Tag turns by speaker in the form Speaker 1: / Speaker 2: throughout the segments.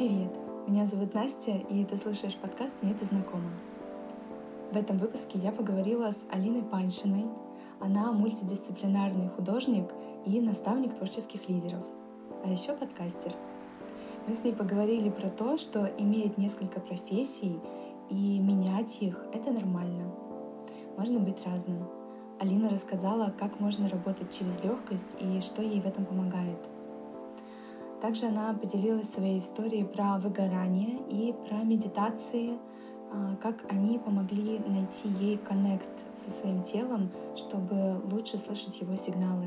Speaker 1: Привет! Меня зовут Настя, и ты слушаешь подкаст «Мне это знакомо». В этом выпуске я поговорила с Алиной Паншиной. Она мультидисциплинарный художник и наставник творческих лидеров, а еще подкастер. Мы с ней поговорили про то, что иметь несколько профессий и менять их — это нормально. Можно быть разным. Алина рассказала, как можно работать через легкость и что ей в этом помогает — также она поделилась своей историей про выгорание и про медитации, а, как они помогли найти ей коннект со своим телом, чтобы лучше слышать его сигналы.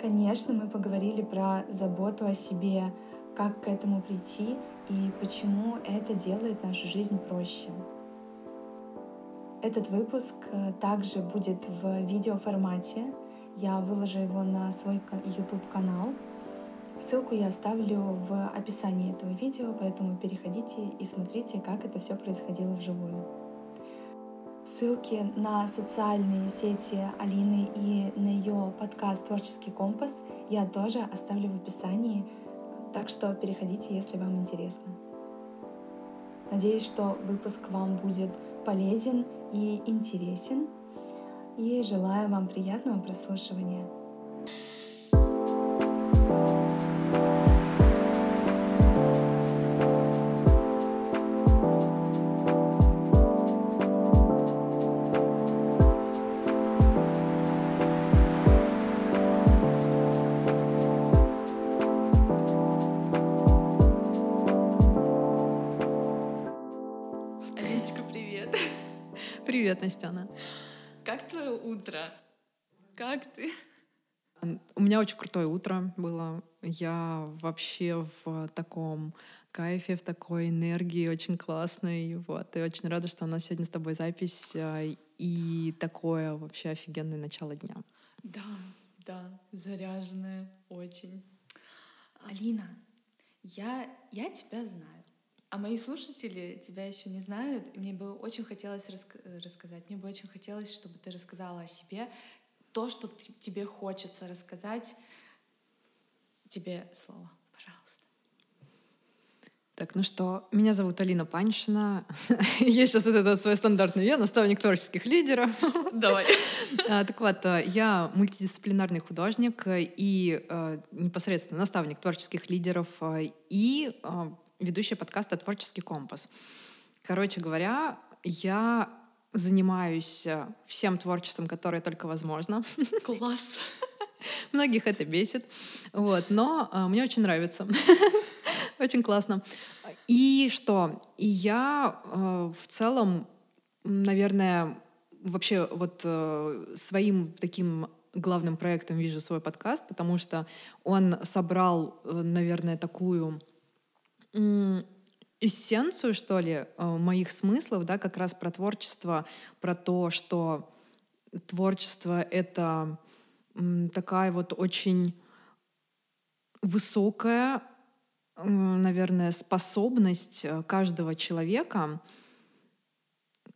Speaker 1: Конечно, мы поговорили про заботу о себе, как к этому прийти и почему это делает нашу жизнь проще. Этот выпуск э, также будет в видеоформате. Я выложу его на свой YouTube-канал — Ссылку я оставлю в описании этого видео, поэтому переходите и смотрите, как это все происходило вживую. Ссылки на социальные сети Алины и на ее подкаст «Творческий компас» я тоже оставлю в описании, так что переходите, если вам интересно. Надеюсь, что выпуск вам будет полезен и интересен, и желаю вам приятного прослушивания.
Speaker 2: Привет, Настена.
Speaker 1: Как твое утро? Как ты?
Speaker 2: У меня очень крутое утро было. Я вообще в таком кайфе, в такой энергии, очень классной. Вот. И очень рада, что у нас сегодня с тобой запись а, и такое вообще офигенное начало дня.
Speaker 1: Да, да, заряженное очень. Алина, я, я тебя знаю. А мои слушатели тебя еще не знают, и мне бы очень хотелось рас- рассказать, мне бы очень хотелось, чтобы ты рассказала о себе то, что тебе хочется рассказать. Тебе слово, пожалуйста.
Speaker 2: Так, ну что, меня зовут Алина Паншина. Я сейчас вот это свой стандартный я, наставник творческих лидеров.
Speaker 1: Давай.
Speaker 2: А, так вот, э, я мультидисциплинарный художник и э, непосредственно наставник творческих лидеров э, и ведущая подкаста «Творческий компас». Короче говоря, я занимаюсь э, всем творчеством, которое только возможно.
Speaker 1: Класс!
Speaker 2: Многих это бесит, вот, но а, мне очень нравится. очень классно. И что? И я а, в целом, наверное, вообще вот а, своим таким главным проектом вижу свой подкаст, потому что он собрал, наверное, такую эссенцию, что ли, э, моих смыслов, да, как раз про творчество, про то, что творчество — это такая вот очень высокая, наверное, способность э, каждого человека —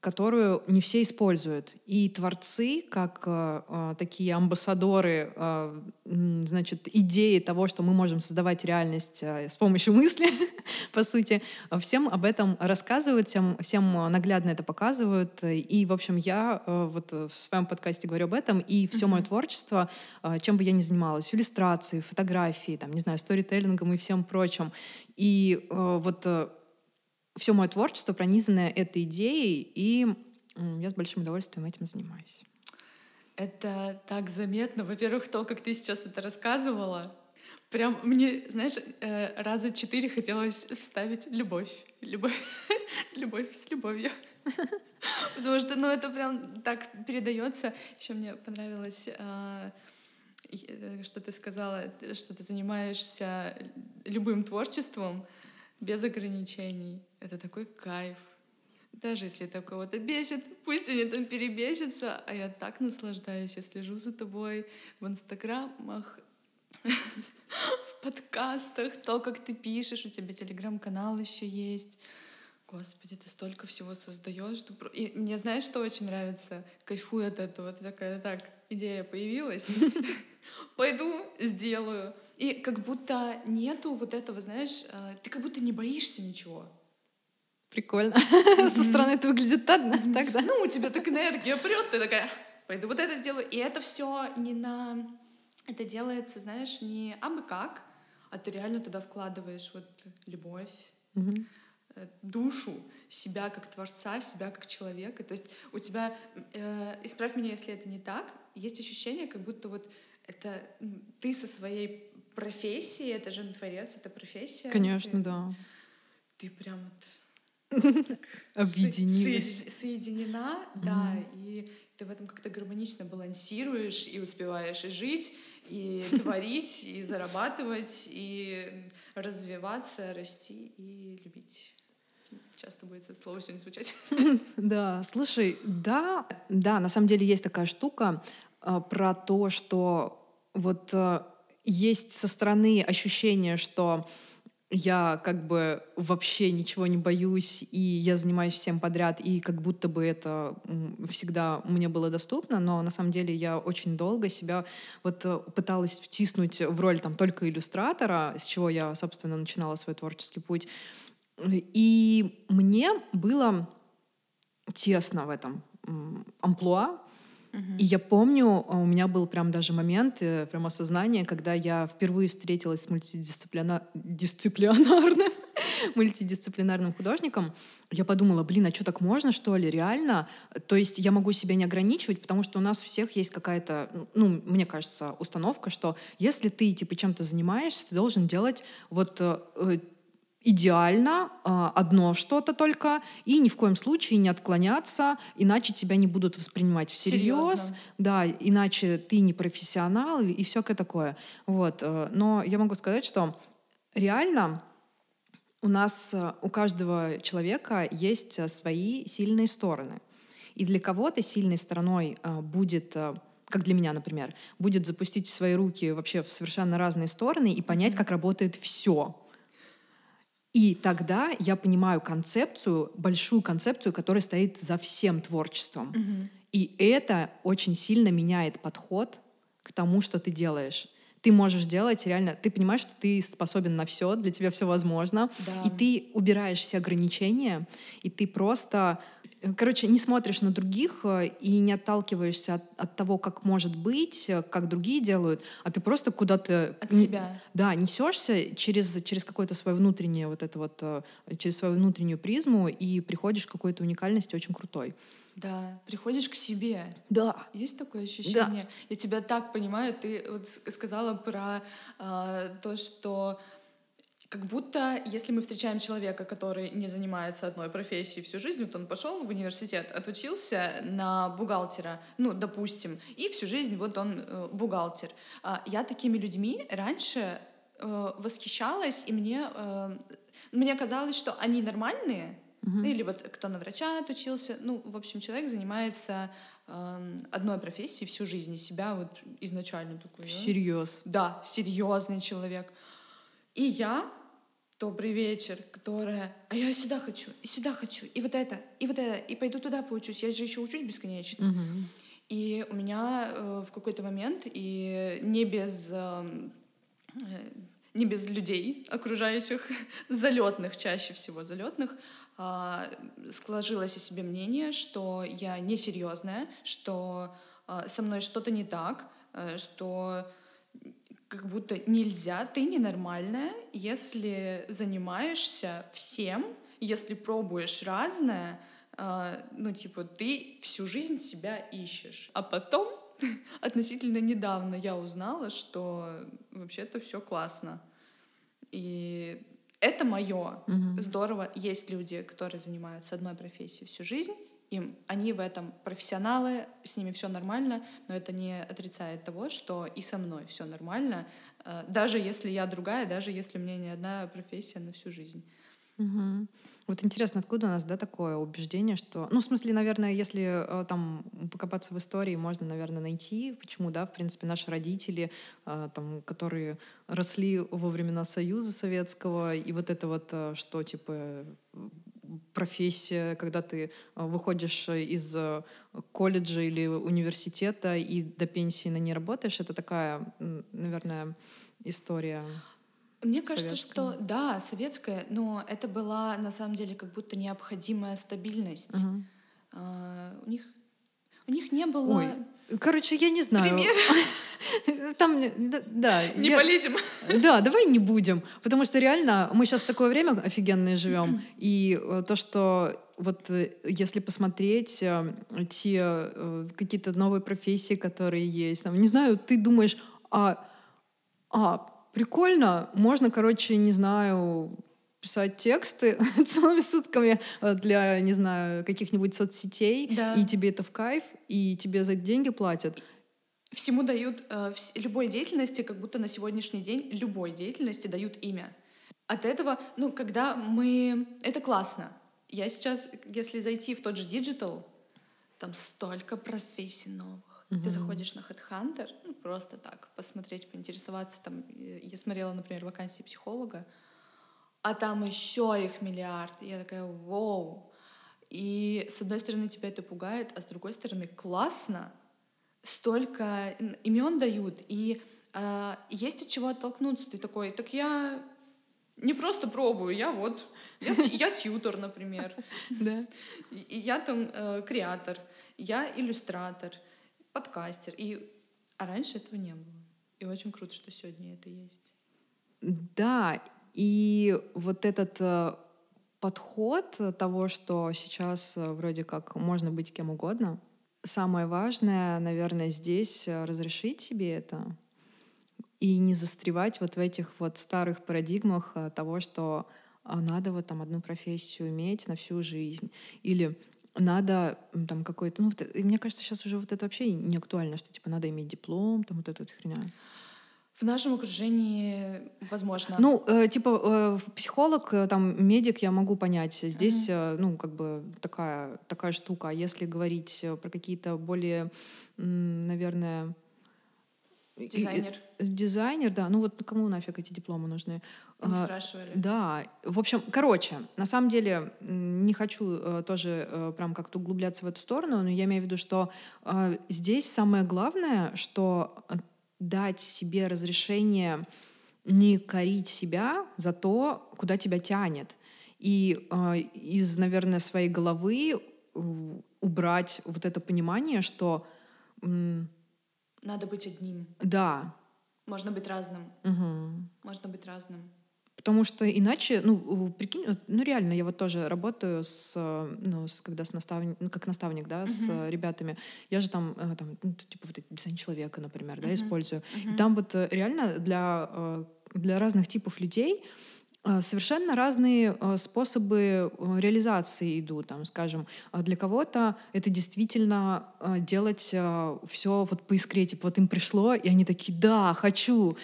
Speaker 2: которую не все используют. И творцы, как э, э, такие амбассадоры, э, значит, идеи того, что мы можем создавать реальность э, с помощью мысли, по сути, всем об этом рассказывают, всем, всем наглядно это показывают. И, в общем, я э, вот в своем подкасте говорю об этом, и все mm-hmm. мое творчество, э, чем бы я ни занималась, иллюстрации, фотографии, там, не знаю, сторителлингом и всем прочим. И э, вот э, все мое творчество пронизано этой идеей, и я с большим удовольствием этим занимаюсь.
Speaker 1: Это так заметно. Во-первых, то, как ты сейчас это рассказывала, прям мне, знаешь, э, раза четыре хотелось вставить любовь. Любовь. любовь с любовью. Потому что, ну, это прям так передается. Еще мне понравилось э, э, что ты сказала, что ты занимаешься любым творчеством без ограничений. Это такой кайф. Даже если это кого-то бесит, пусть они там перебесятся, а я так наслаждаюсь. Я слежу за тобой в инстаграмах, в подкастах, то, как ты пишешь, у тебя телеграм-канал еще есть. Господи, ты столько всего создаешь. И мне знаешь, что очень нравится? Кайфую от этого. Ты такая, так, идея появилась, пойду сделаю. И как будто нету вот этого, знаешь, э, ты как будто не боишься ничего.
Speaker 2: Прикольно. Со стороны это выглядит так, так, да?
Speaker 1: Ну, у тебя так энергия прет, ты такая, пойду вот это сделаю. И это все не на... Это делается, знаешь, не абы как, а ты реально туда вкладываешь вот любовь, э, душу, себя как творца, себя как человека. То есть у тебя, э, исправь меня, если это не так, есть ощущение, как будто вот это ты со своей профессией, это же творец, это профессия.
Speaker 2: Конечно,
Speaker 1: ты,
Speaker 2: да.
Speaker 1: Ты прям вот
Speaker 2: Объединилась.
Speaker 1: Соединена, да, и ты в этом как-то гармонично балансируешь и успеваешь и жить, и творить, и зарабатывать, и развиваться, расти и любить. Часто будет это слово сегодня звучать.
Speaker 2: Да, слушай, да, да, на самом деле есть такая штука а, про то, что вот а, есть со стороны ощущение, что я как бы вообще ничего не боюсь, и я занимаюсь всем подряд, и как будто бы это всегда мне было доступно, но на самом деле я очень долго себя вот э, пыталась втиснуть в роль там только иллюстратора, с чего я, собственно, начинала свой творческий путь. И мне было тесно в этом амплуа, и я помню, а, у меня был прям даже момент, э, прям осознание, когда я впервые встретилась с мультидисциплинарным, мультидисциплинарным художником, я подумала, блин, а что так можно, что ли, реально? То есть я могу себя не ограничивать, потому что у нас у всех есть какая-то, ну, мне кажется, установка, что если ты, типа, чем-то занимаешься, ты должен делать вот э, э, идеально а, одно что-то только, и ни в коем случае не отклоняться, иначе тебя не будут воспринимать всерьез, Серьезно? да, иначе ты не профессионал и, всякое такое. Вот. Э, но я могу сказать, что реально у нас, э, у каждого человека есть э, свои сильные стороны. И для кого-то сильной стороной будет как для меня, например, будет запустить свои руки вообще в совершенно разные стороны и понять, как работает все и тогда я понимаю концепцию, большую концепцию, которая стоит за всем творчеством. Угу. И это очень сильно меняет подход к тому, что ты делаешь. Ты можешь делать реально, ты понимаешь, что ты способен на все, для тебя все возможно, да. и ты убираешь все ограничения, и ты просто короче, не смотришь на других э, и не отталкиваешься от, от того, как может быть, э, как другие делают, а ты просто куда-то...
Speaker 1: От себя.
Speaker 2: Да, несешься через, через какое-то свое внутреннее вот это вот, э, через свою внутреннюю призму и приходишь к какой-то уникальности очень крутой.
Speaker 1: Да, приходишь к себе.
Speaker 2: Да.
Speaker 1: Есть такое ощущение? Да. Я тебя так понимаю. Ты вот сказала про э, то, что как будто, если мы встречаем человека, который не занимается одной профессией всю жизнь, вот он пошел в университет, отучился на бухгалтера, ну, допустим, и всю жизнь вот он э, бухгалтер. Э, я такими людьми раньше э, восхищалась, и мне, э, мне казалось, что они нормальные, Uh-huh. Или вот кто на врача отучился. Ну, в общем, человек занимается э, одной профессией всю жизнь, и себя вот изначально такой.
Speaker 2: Всерьез.
Speaker 1: Да, серьезный человек. И я, добрый вечер, которая, а я сюда хочу, и сюда хочу, и вот это, и вот это, и пойду туда поучусь, я же еще учусь бесконечно.
Speaker 2: Угу.
Speaker 1: И у меня э, в какой-то момент, и не без, э, не без людей, окружающих, залетных чаще всего залетных, э, сложилось о себе мнение, что я несерьезная, что э, со мной что-то не так, э, что как будто нельзя, ты ненормальная, если занимаешься всем, если пробуешь разное, э, ну, типа, ты всю жизнь себя ищешь. А потом, относительно недавно, я узнала, что вообще-то все классно. И это мое.
Speaker 2: Угу.
Speaker 1: Здорово. Есть люди, которые занимаются одной профессией всю жизнь, им. Они в этом профессионалы, с ними все нормально, но это не отрицает того, что и со мной все нормально, э, даже если я другая, даже если у меня не одна профессия на всю жизнь.
Speaker 2: Угу. Вот интересно, откуда у нас да, такое убеждение, что... Ну, в смысле, наверное, если э, там покопаться в истории, можно, наверное, найти, почему, да, в принципе, наши родители, э, там, которые росли во времена Союза Советского, и вот это вот, что, типа, профессия, когда ты выходишь из колледжа или университета и до пенсии на ней работаешь, это такая, наверное, история.
Speaker 1: Мне кажется, советская. что да, советская, но это была на самом деле как будто необходимая стабильность. Угу. А, у них у них не было. Ой.
Speaker 2: Короче, я не знаю. Пример. Там, да.
Speaker 1: Не я... полезем.
Speaker 2: Да, давай не будем. Потому что реально мы сейчас в такое время офигенное живем. И э, то, что вот э, если посмотреть э, те какие-то новые профессии, которые есть, там, не знаю, ты думаешь, а, а прикольно, можно, короче, не знаю, писать тексты целыми сутками э, для, не знаю, каких-нибудь соцсетей, да. и тебе это в кайф, и тебе за это деньги платят.
Speaker 1: Всему дают, э, любой деятельности, как будто на сегодняшний день любой деятельности дают имя. От этого, ну, когда мы... Это классно. Я сейчас, если зайти в тот же digital, там столько профессий новых. Mm-hmm. Ты заходишь на HeadHunter, ну, просто так, посмотреть, поинтересоваться. Там, э, я смотрела, например, вакансии психолога, а там еще их миллиард. И я такая, вау. И с одной стороны тебя это пугает, а с другой стороны классно. Столько имен дают, и э, есть от чего оттолкнуться. Ты такой, так я не просто пробую, я вот, я, я тьютор, например. Да. Я там э, креатор, я иллюстратор, подкастер. И, а раньше этого не было. И очень круто, что сегодня это есть.
Speaker 2: Да, и вот этот э, подход того, что сейчас э, вроде как можно быть кем угодно, самое важное, наверное, здесь э, разрешить себе это и не застревать вот в этих вот старых парадигмах того, что а, надо вот там одну профессию иметь на всю жизнь. Или надо там какой-то... Ну, вот, мне кажется, сейчас уже вот это вообще не актуально, что типа надо иметь диплом, там вот эта вот херня.
Speaker 1: В нашем окружении возможно.
Speaker 2: Ну, э, типа э, психолог, э, там медик, я могу понять. Здесь, mm-hmm. э, ну, как бы такая такая штука. А если говорить э, про какие-то более, наверное,
Speaker 1: Дизайнер.
Speaker 2: И, дизайнер, да. Ну вот кому нафиг эти дипломы нужны?
Speaker 1: Не а, спрашивали.
Speaker 2: Да. В общем, короче, на самом деле не хочу э, тоже э, прям как-то углубляться в эту сторону, но я имею в виду, что здесь самое главное, что дать себе разрешение не корить себя за то, куда тебя тянет. И э, из, наверное, своей головы убрать вот это понимание, что...
Speaker 1: Э, Надо быть одним.
Speaker 2: Да.
Speaker 1: Можно быть разным.
Speaker 2: Угу.
Speaker 1: Можно быть разным.
Speaker 2: Потому что иначе, ну, прикинь, ну реально, я вот тоже работаю с, ну, с, когда с наставник, ну, как наставник, да, uh-huh. с ребятами. Я же там, э, там ну, типа вот дизайн человека, например, uh-huh. да, использую. Uh-huh. И там вот э, реально для, э, для разных типов людей совершенно разные а, способы а, реализации идут. Там, скажем, для кого-то это действительно делать все вот по искре, типа вот им пришло, и они такие, да, хочу,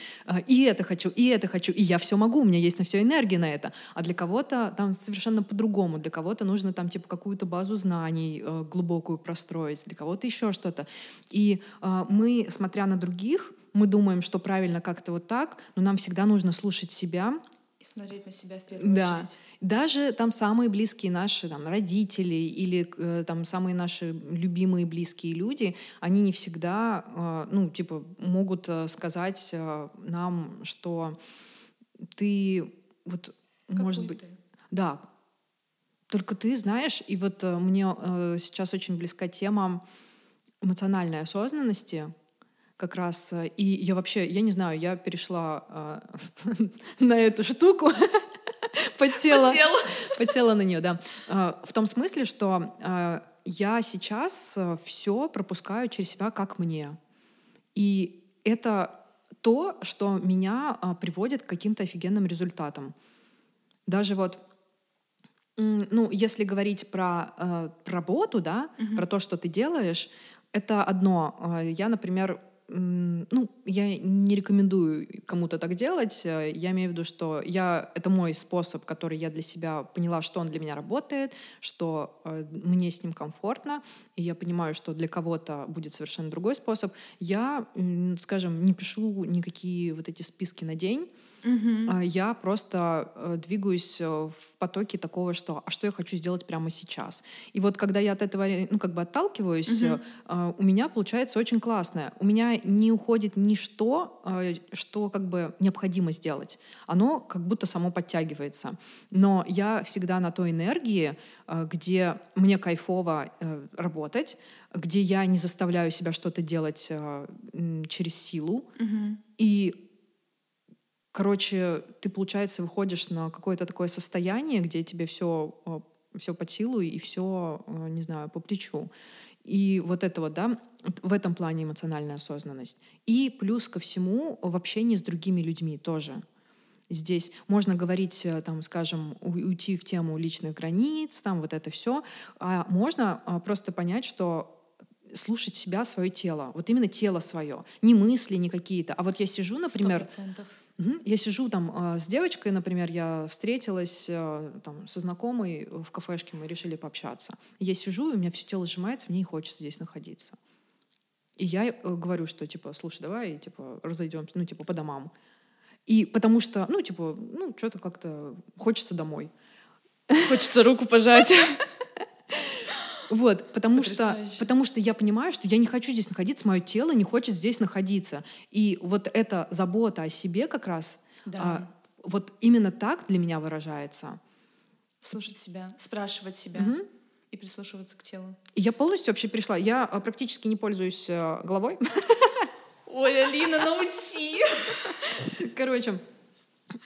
Speaker 2: и это хочу, и это хочу, и я все могу, у меня есть на все энергия на это. А для кого-то там совершенно по-другому, для кого-то нужно там типа какую-то базу знаний глубокую простроить, для кого-то еще что-то. И мы, смотря на других, мы думаем, что правильно как-то вот так, но нам всегда нужно слушать себя,
Speaker 1: и смотреть на себя в первую
Speaker 2: да.
Speaker 1: очередь.
Speaker 2: Даже там самые близкие наши там, родители или э, там самые наши любимые близкие люди, они не всегда, э, ну, типа, могут э, сказать э, нам, что ты вот, Какой может быть... Ты? Да, только ты знаешь, и вот э, мне э, сейчас очень близка тема эмоциональной осознанности, как раз. Э, и я вообще, я не знаю, я перешла э, на эту штуку, подсела, подсела на нее, да. Э, в том смысле, что э, я сейчас э, все пропускаю через себя как мне. И это то, что меня приводит к каким-то офигенным результатам. Даже вот ну, если говорить про, э, про работу, да, mm-hmm. про то, что ты делаешь, это одно. Я, например, ну, я не рекомендую кому-то так делать. Э, я имею в виду, что я, это мой способ, который я для себя поняла, что он для меня работает, что э, мне с ним комфортно, и я понимаю, что для кого-то будет совершенно другой способ. Я, скажем, не пишу никакие вот эти списки на день, Угу. Я просто э, двигаюсь э, в потоке такого, что а что я хочу сделать прямо сейчас. И вот когда я от этого ну, как бы отталкиваюсь, угу. у меня получается очень классное. У меня не уходит ничто, что как бы необходимо сделать. Оно как будто само подтягивается. Но я всегда на той энергии, где мне кайфово работать, где я не заставляю себя что-то делать через силу. Угу. И Короче, ты, получается, выходишь на какое-то такое состояние, где тебе все, э, все по силу и все, э, не знаю, по плечу. И вот это вот, да, в этом плане эмоциональная осознанность. И плюс ко всему в общении с другими людьми тоже. Здесь можно говорить, э, там, скажем, уйти в тему личных границ, там вот это все, а можно просто понять, что слушать себя, свое тело, вот именно тело свое, не мысли, не какие-то. А вот я сижу, например,
Speaker 1: 100%.
Speaker 2: Я сижу там э, с девочкой, например, я встретилась э, там, со знакомой в кафешке, мы решили пообщаться. Я сижу, и у меня все тело сжимается, мне не хочется здесь находиться. И я э, говорю, что, типа, слушай, давай, типа, разойдемся, ну, типа, по домам. И потому что, ну, типа, ну, что-то как-то хочется домой.
Speaker 1: Хочется руку пожать.
Speaker 2: Вот, потому что, потому что я понимаю, что я не хочу здесь находиться, мое тело не хочет здесь находиться. И вот эта забота о себе как раз, да. а, вот именно так для меня выражается.
Speaker 1: Слушать себя, спрашивать себя. Угу. И прислушиваться к телу.
Speaker 2: Я полностью вообще перешла. Я а, практически не пользуюсь э, головой.
Speaker 1: Ой, Алина, научи!
Speaker 2: Короче,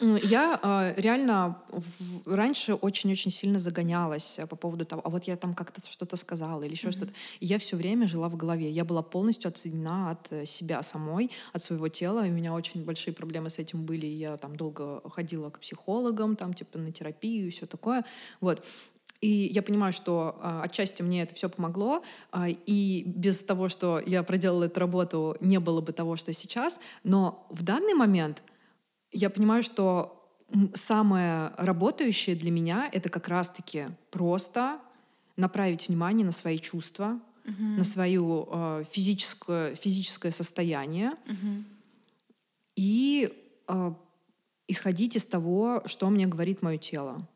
Speaker 2: я э, реально в, раньше очень-очень сильно загонялась по поводу того, а вот я там как-то что-то сказала или еще mm-hmm. что-то. И я все время жила в голове. Я была полностью отсоединена от э, себя самой, от своего тела. И у меня очень большие проблемы с этим были. Я там долго ходила к психологам, там типа на терапию и все такое. Вот. И я понимаю, что э, отчасти мне это все помогло, э, и без того, что я проделала эту работу, не было бы того, что сейчас. Но в данный момент я понимаю, что самое работающее для меня это как раз-таки просто направить внимание на свои чувства, угу. на свое э, физическое, физическое состояние угу. и э, исходить из того, что мне говорит мое тело.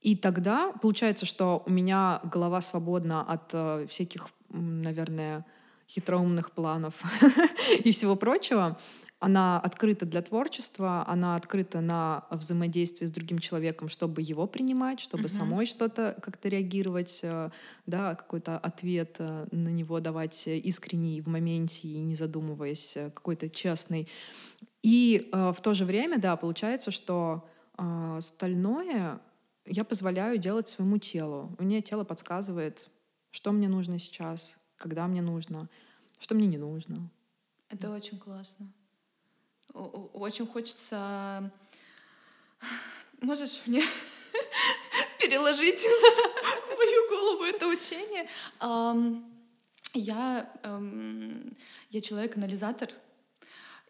Speaker 2: И тогда получается, что у меня голова свободна от э, всяких, наверное, хитроумных планов и всего прочего она открыта для творчества, она открыта на взаимодействие с другим человеком, чтобы его принимать, чтобы uh-huh. самой что-то как-то реагировать, э, да, какой-то ответ э, на него давать искренний в моменте и не задумываясь, э, какой-то честный. И в то же время, да, получается, что остальное я позволяю делать своему телу. Меня тело подсказывает, что мне нужно сейчас, когда мне нужно, что мне не нужно.
Speaker 1: Это очень классно очень хочется... Можешь мне переложить в мою голову это учение? Я, эм, я человек-анализатор,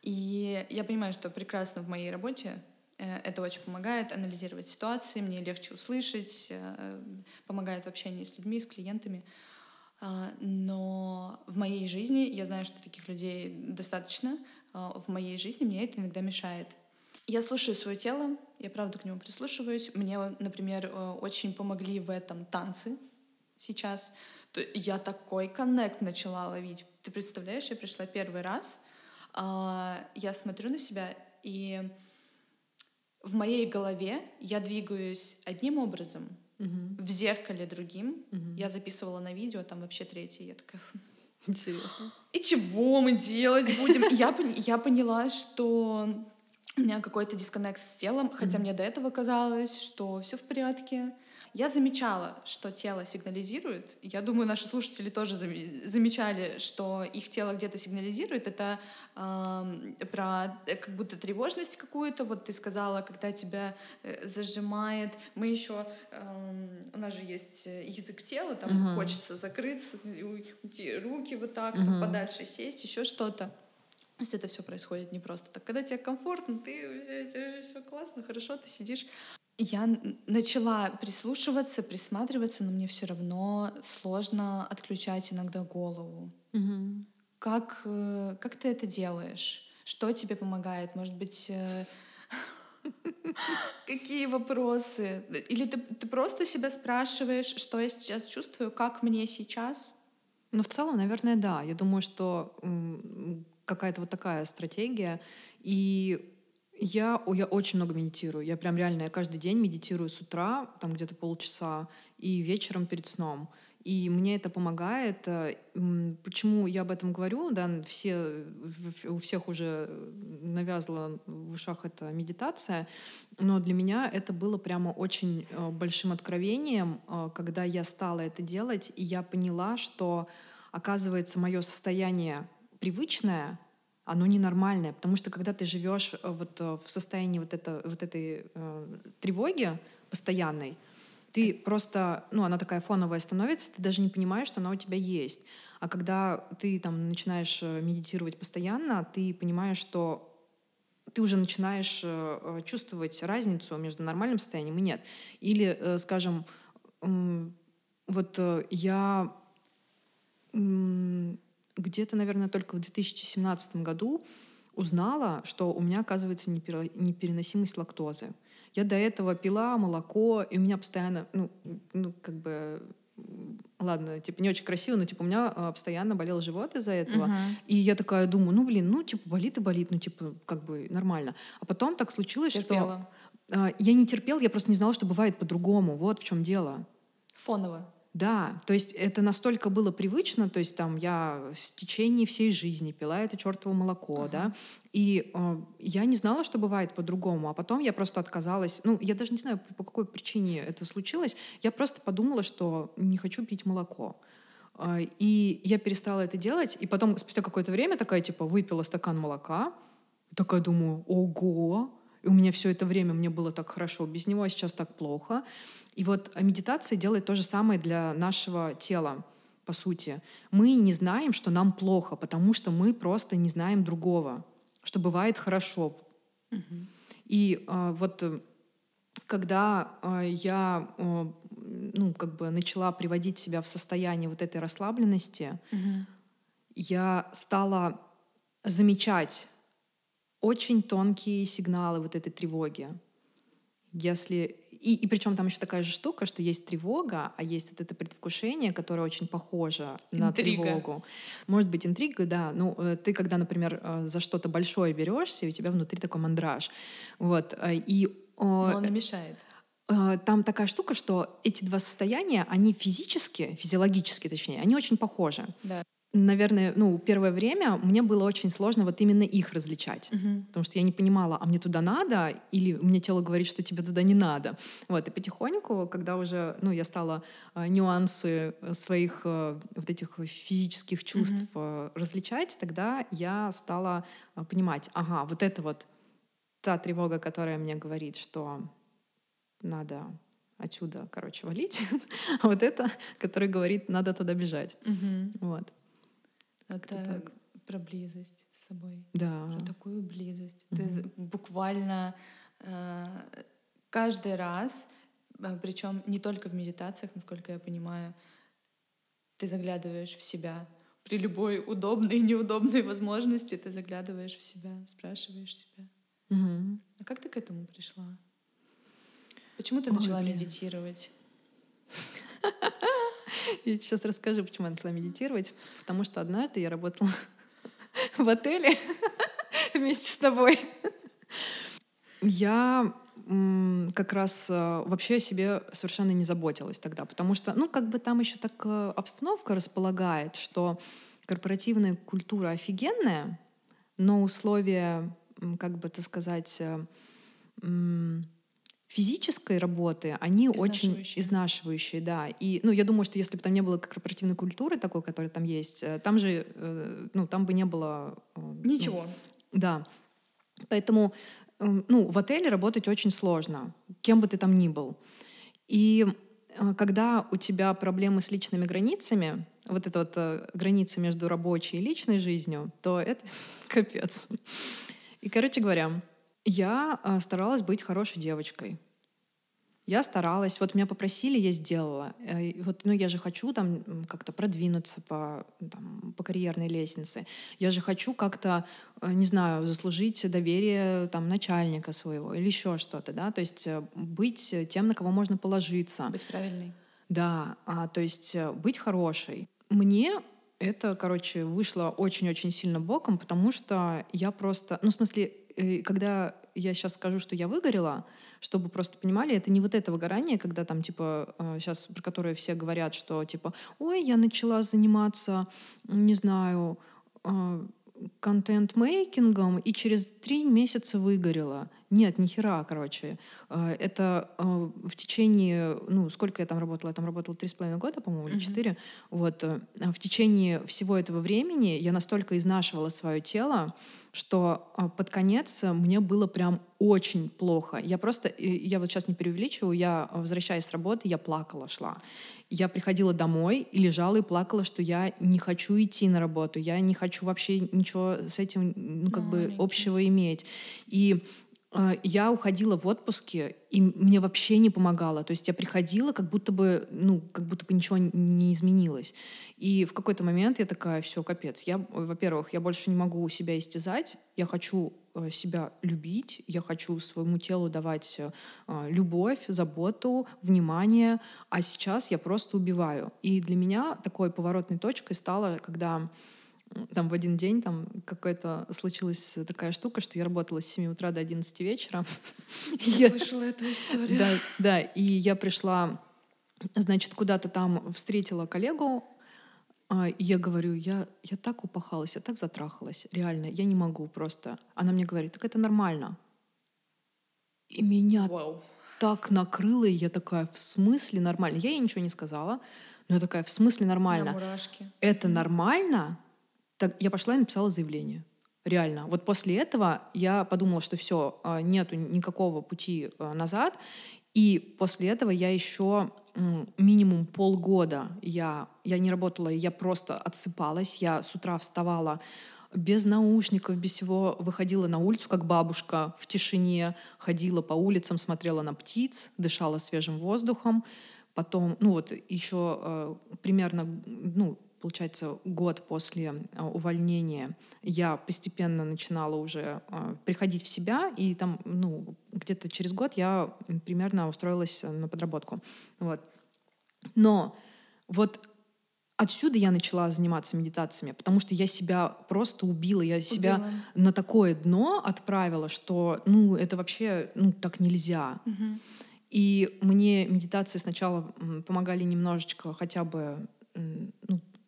Speaker 1: и я понимаю, что прекрасно в моей работе э, это очень помогает анализировать ситуации, мне легче услышать, э, помогает в общении с людьми, с клиентами. А, но в моей жизни я знаю, что таких людей достаточно. А, в моей жизни мне это иногда мешает. Я слушаю свое тело, я правда к нему прислушиваюсь. Мне, например, э, очень помогли в этом танцы сейчас. Я такой коннект начала ловить. Ты представляешь, я пришла первый раз, а, я смотрю на себя, и в моей голове я двигаюсь одним образом, в зеркале другим. Угу. Я записывала на видео, там вообще третий. Я такая...
Speaker 2: Интересно.
Speaker 1: И чего мы делать будем? я, я поняла, что у меня какой-то дисконнект с телом, хотя мне до этого казалось, что все в порядке. Я замечала, что тело сигнализирует. Я думаю, наши слушатели тоже замечали, что их тело где-то сигнализирует. Это э, про как будто тревожность какую-то. Вот ты сказала, когда тебя э, зажимает. Мы еще э, у нас же есть э, язык тела, там uh-huh. хочется закрыться, уйти руки вот так, uh-huh. там подальше сесть, еще что-то. То есть это все происходит не просто так. Когда тебе комфортно, ты все классно, хорошо, ты сидишь я начала прислушиваться, присматриваться, но мне все равно сложно отключать иногда голову. Угу. Как, э, как ты это делаешь? Что тебе помогает? Может быть, э, Какие вопросы? Или ты, ты просто себя спрашиваешь, что я сейчас чувствую, как мне сейчас?
Speaker 2: Ну, в целом, наверное, да. Я думаю, что какая-то вот такая стратегия. И я, я очень много медитирую. Я прям реально я каждый день медитирую с утра, там где-то полчаса, и вечером перед сном. И мне это помогает. Э, почему я об этом говорю? Да, все, у всех уже навязла в ушах эта медитация, но для меня это было прямо очень э, большим откровением, э, когда я стала это делать, и я поняла, что, оказывается, мое состояние привычное, оно ненормальное, потому что когда ты живешь вот в состоянии вот, это, вот этой э, тревоги постоянной, ты просто, ну, она такая фоновая становится, ты даже не понимаешь, что она у тебя есть. А когда ты там начинаешь э, медитировать постоянно, ты понимаешь, что ты уже начинаешь э, э, чувствовать разницу между нормальным состоянием и нет. Или, скажем, вот я где-то, наверное, только в 2017 году узнала, что у меня, оказывается, непереносимость лактозы. Я до этого пила молоко, и у меня постоянно, ну, ну как бы ладно, типа не очень красиво, но типа у меня а, постоянно болел живот из-за этого. Uh-huh. И я такая думаю, ну блин, ну типа болит и болит, ну типа как бы нормально. А потом так случилось, Терпела. что а, я не терпел, я просто не знала, что бывает по-другому. Вот в чем дело.
Speaker 1: Фоново.
Speaker 2: Да, то есть это настолько было привычно, то есть там я в течение всей жизни пила это чертово молоко, uh-huh. да, и э, я не знала, что бывает по-другому, а потом я просто отказалась, ну, я даже не знаю, по какой причине это случилось, я просто подумала, что не хочу пить молоко. Э, и я перестала это делать, и потом спустя какое-то время такая, типа, выпила стакан молока, такая думаю, ого, и у меня все это время мне было так хорошо без него, а сейчас так плохо. И вот медитация делает то же самое для нашего тела, по сути. Мы не знаем, что нам плохо, потому что мы просто не знаем другого, что бывает хорошо. Угу. И а, вот э, когда а, я а, ну, как бы начала приводить себя в состояние вот этой расслабленности, угу. я стала замечать очень тонкие сигналы вот этой тревоги. Если и, и причем там еще такая же штука, что есть тревога, а есть вот это предвкушение, которое очень похоже интрига. на тревогу. Может быть, интрига, да. Ну, э, ты, когда, например, э, за что-то большое берешься, у тебя внутри такой мандраж. Вот. Э, и,
Speaker 1: Но он мешает
Speaker 2: там такая штука, что эти два состояния, они физически, физиологически точнее, они очень похожи.
Speaker 1: Да
Speaker 2: наверное, ну, первое время мне было очень сложно вот именно их различать.
Speaker 1: Uh-huh.
Speaker 2: Потому что я не понимала, а мне туда надо, или мне тело говорит, что тебе туда не надо. Вот, и потихоньку, когда уже, ну, я стала э, нюансы своих э, вот этих физических чувств uh-huh. э, различать, тогда я стала э, понимать, ага, вот это вот та тревога, которая мне говорит, что надо отсюда, короче, валить, а вот это, который говорит, надо туда бежать.
Speaker 1: Uh-huh.
Speaker 2: Вот.
Speaker 1: Это так. про близость с собой.
Speaker 2: Да.
Speaker 1: Про такую близость. Угу. Ты буквально э, каждый раз, э, причем не только в медитациях, насколько я понимаю, ты заглядываешь в себя. При любой удобной и неудобной возможности ты заглядываешь в себя, спрашиваешь себя.
Speaker 2: Угу.
Speaker 1: А как ты к этому пришла? Почему ты Ой, начала блин. медитировать?
Speaker 2: Я сейчас расскажу, почему я начала медитировать. Потому что однажды я работала в отеле вместе с тобой. Я как раз э, вообще о себе совершенно не заботилась тогда, потому что, ну, как бы там еще так э, обстановка располагает, что корпоративная культура офигенная, но условия, как бы это сказать, э, физической работы, они очень изнашивающие, да. И, ну, я думаю, что если бы там не было корпоративной культуры такой, которая там есть, э, там же, э, ну, там бы не было...
Speaker 1: Э, Ничего.
Speaker 2: Ну, да. Поэтому, ну, в отеле работать очень сложно, кем бы ты там ни был. И когда у тебя проблемы с личными границами, вот эта вот граница между рабочей и личной жизнью, то это капец. И, короче говоря, я старалась быть хорошей девочкой. Я старалась, вот меня попросили, я сделала. Э, вот, ну, я же хочу там как-то продвинуться по, там, по карьерной лестнице. Я же хочу как-то, э, не знаю, заслужить доверие там начальника своего или еще что-то, да, то есть э, быть тем, на кого можно положиться.
Speaker 1: Быть правильной.
Speaker 2: Да, а, то есть быть хорошей. Мне это, короче, вышло очень-очень сильно боком, потому что я просто, ну, в смысле, когда я сейчас скажу, что я выгорела, чтобы просто понимали, это не вот это выгорание, когда там, типа, сейчас, э, про которое все говорят, что, типа, ой, я начала заниматься, не знаю, э, контент-мейкингом и через три месяца выгорела. Нет, ни хера, короче. Э, это в течение, ну, сколько я там работала? Я там работала три с половиной года, по-моему, или четыре. Вот. В течение всего этого времени я настолько изнашивала свое тело, что а, под конец мне было прям очень плохо. Я просто, я вот сейчас не преувеличиваю, я, возвращаясь с работы, я плакала, шла. Я приходила домой и лежала и плакала, что я не хочу идти на работу, я не хочу вообще ничего с этим, ну, как Маленький. бы общего иметь. И а, я уходила в отпуске, и мне вообще не помогало. То есть я приходила, как будто бы, ну, как будто бы ничего не изменилось. И в какой-то момент я такая, все, капец. Я, во-первых, я больше не могу себя истязать. Я хочу э, себя любить, я хочу своему телу давать э, любовь, заботу, внимание, а сейчас я просто убиваю. И для меня такой поворотной точкой стало, когда там в один день там какая-то случилась такая штука, что я работала с 7 утра до 11 вечера.
Speaker 1: Я слышала эту историю.
Speaker 2: Да, да, и я пришла, значит, куда-то там встретила коллегу, а, и я говорю, я, я так упахалась, я так затрахалась, реально, я не могу просто. Она мне говорит, так это нормально. И меня Вау. так накрыло, и я такая, в смысле нормально? Я ей ничего не сказала, но я такая, в смысле нормально? Это нормально? Так я пошла и написала заявление. Реально. Вот после этого я подумала, что все, а, нету никакого пути а, назад. И после этого я еще минимум полгода я, я не работала, я просто отсыпалась. Я с утра вставала без наушников, без всего выходила на улицу, как бабушка в тишине, ходила по улицам, смотрела на птиц, дышала свежим воздухом. Потом, ну вот еще э, примерно, ну, получается, год после а, увольнения я постепенно начинала уже а, приходить в себя, и там, ну, где-то через год я примерно устроилась на подработку. Вот. Но вот отсюда я начала заниматься медитациями, потому что я себя просто убила, я убила. себя на такое дно отправила, что, ну, это вообще, ну, так нельзя.
Speaker 1: Угу.
Speaker 2: И мне медитации сначала помогали немножечко хотя бы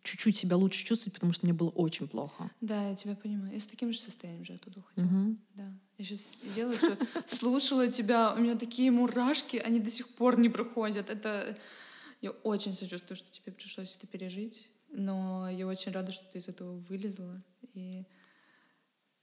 Speaker 2: чуть-чуть себя лучше чувствовать, потому что мне было очень плохо.
Speaker 1: Да, я тебя понимаю. Я с таким же состоянием же оттуда уходила. Угу. Да. Я сейчас сидела, все, слушала тебя, у меня такие мурашки, они до сих пор не проходят. Это я очень сочувствую, что тебе пришлось это пережить, но я очень рада, что ты из этого вылезла. И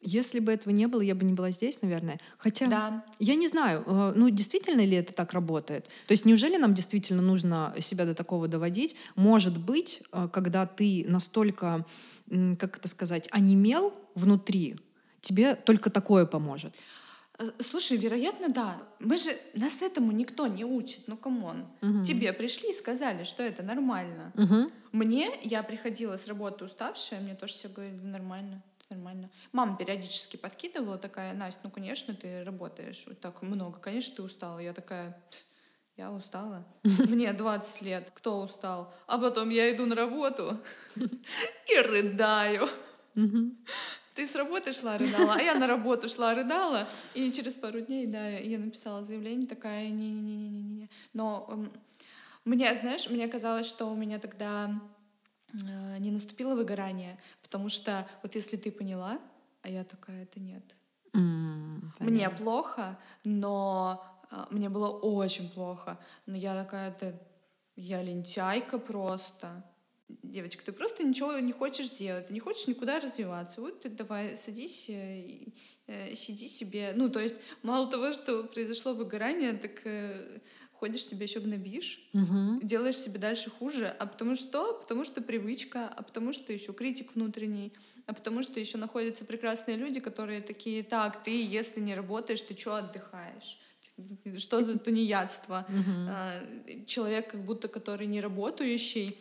Speaker 2: если бы этого не было, я бы не была здесь, наверное. Хотя
Speaker 1: да.
Speaker 2: я не знаю, э, ну действительно ли это так работает. То есть неужели нам действительно нужно себя до такого доводить? Может быть, э, когда ты настолько, как это сказать, онемел внутри, тебе только такое поможет.
Speaker 1: Э, слушай, вероятно, да. Мы же нас этому никто не учит. Ну, come on. Угу. Тебе пришли и сказали, что это нормально.
Speaker 2: Угу.
Speaker 1: Мне, я приходила с работы уставшая, мне тоже все говорили, нормально нормально. Мама периодически подкидывала, такая, Настя, ну, конечно, ты работаешь вот так много, конечно, ты устала. Я такая, я устала. Мне 20 лет, кто устал? А потом я иду на работу и рыдаю. Ты с работы шла, рыдала, а я на работу шла, рыдала. И через пару дней, да, я написала заявление, такая, не-не-не-не-не. Но мне, знаешь, мне казалось, что у меня тогда не наступило выгорание, потому что вот если ты поняла, а я такая, это нет.
Speaker 2: Mm,
Speaker 1: мне плохо, но э, мне было очень плохо, но я такая, это я лентяйка просто. Девочка, ты просто ничего не хочешь делать, ты не хочешь никуда развиваться. Вот ты давай садись, э, э, сиди себе. Ну, то есть, мало того, что произошло выгорание, так э, ходишь себе еще гнобишь,
Speaker 2: угу.
Speaker 1: делаешь себе дальше хуже. А потому что? Потому что привычка, а потому что еще критик внутренний, а потому что еще находятся прекрасные люди, которые такие, так, ты, если не работаешь, ты что отдыхаешь? Что за тунеядство? Uh-huh. Человек, как будто который не работающий,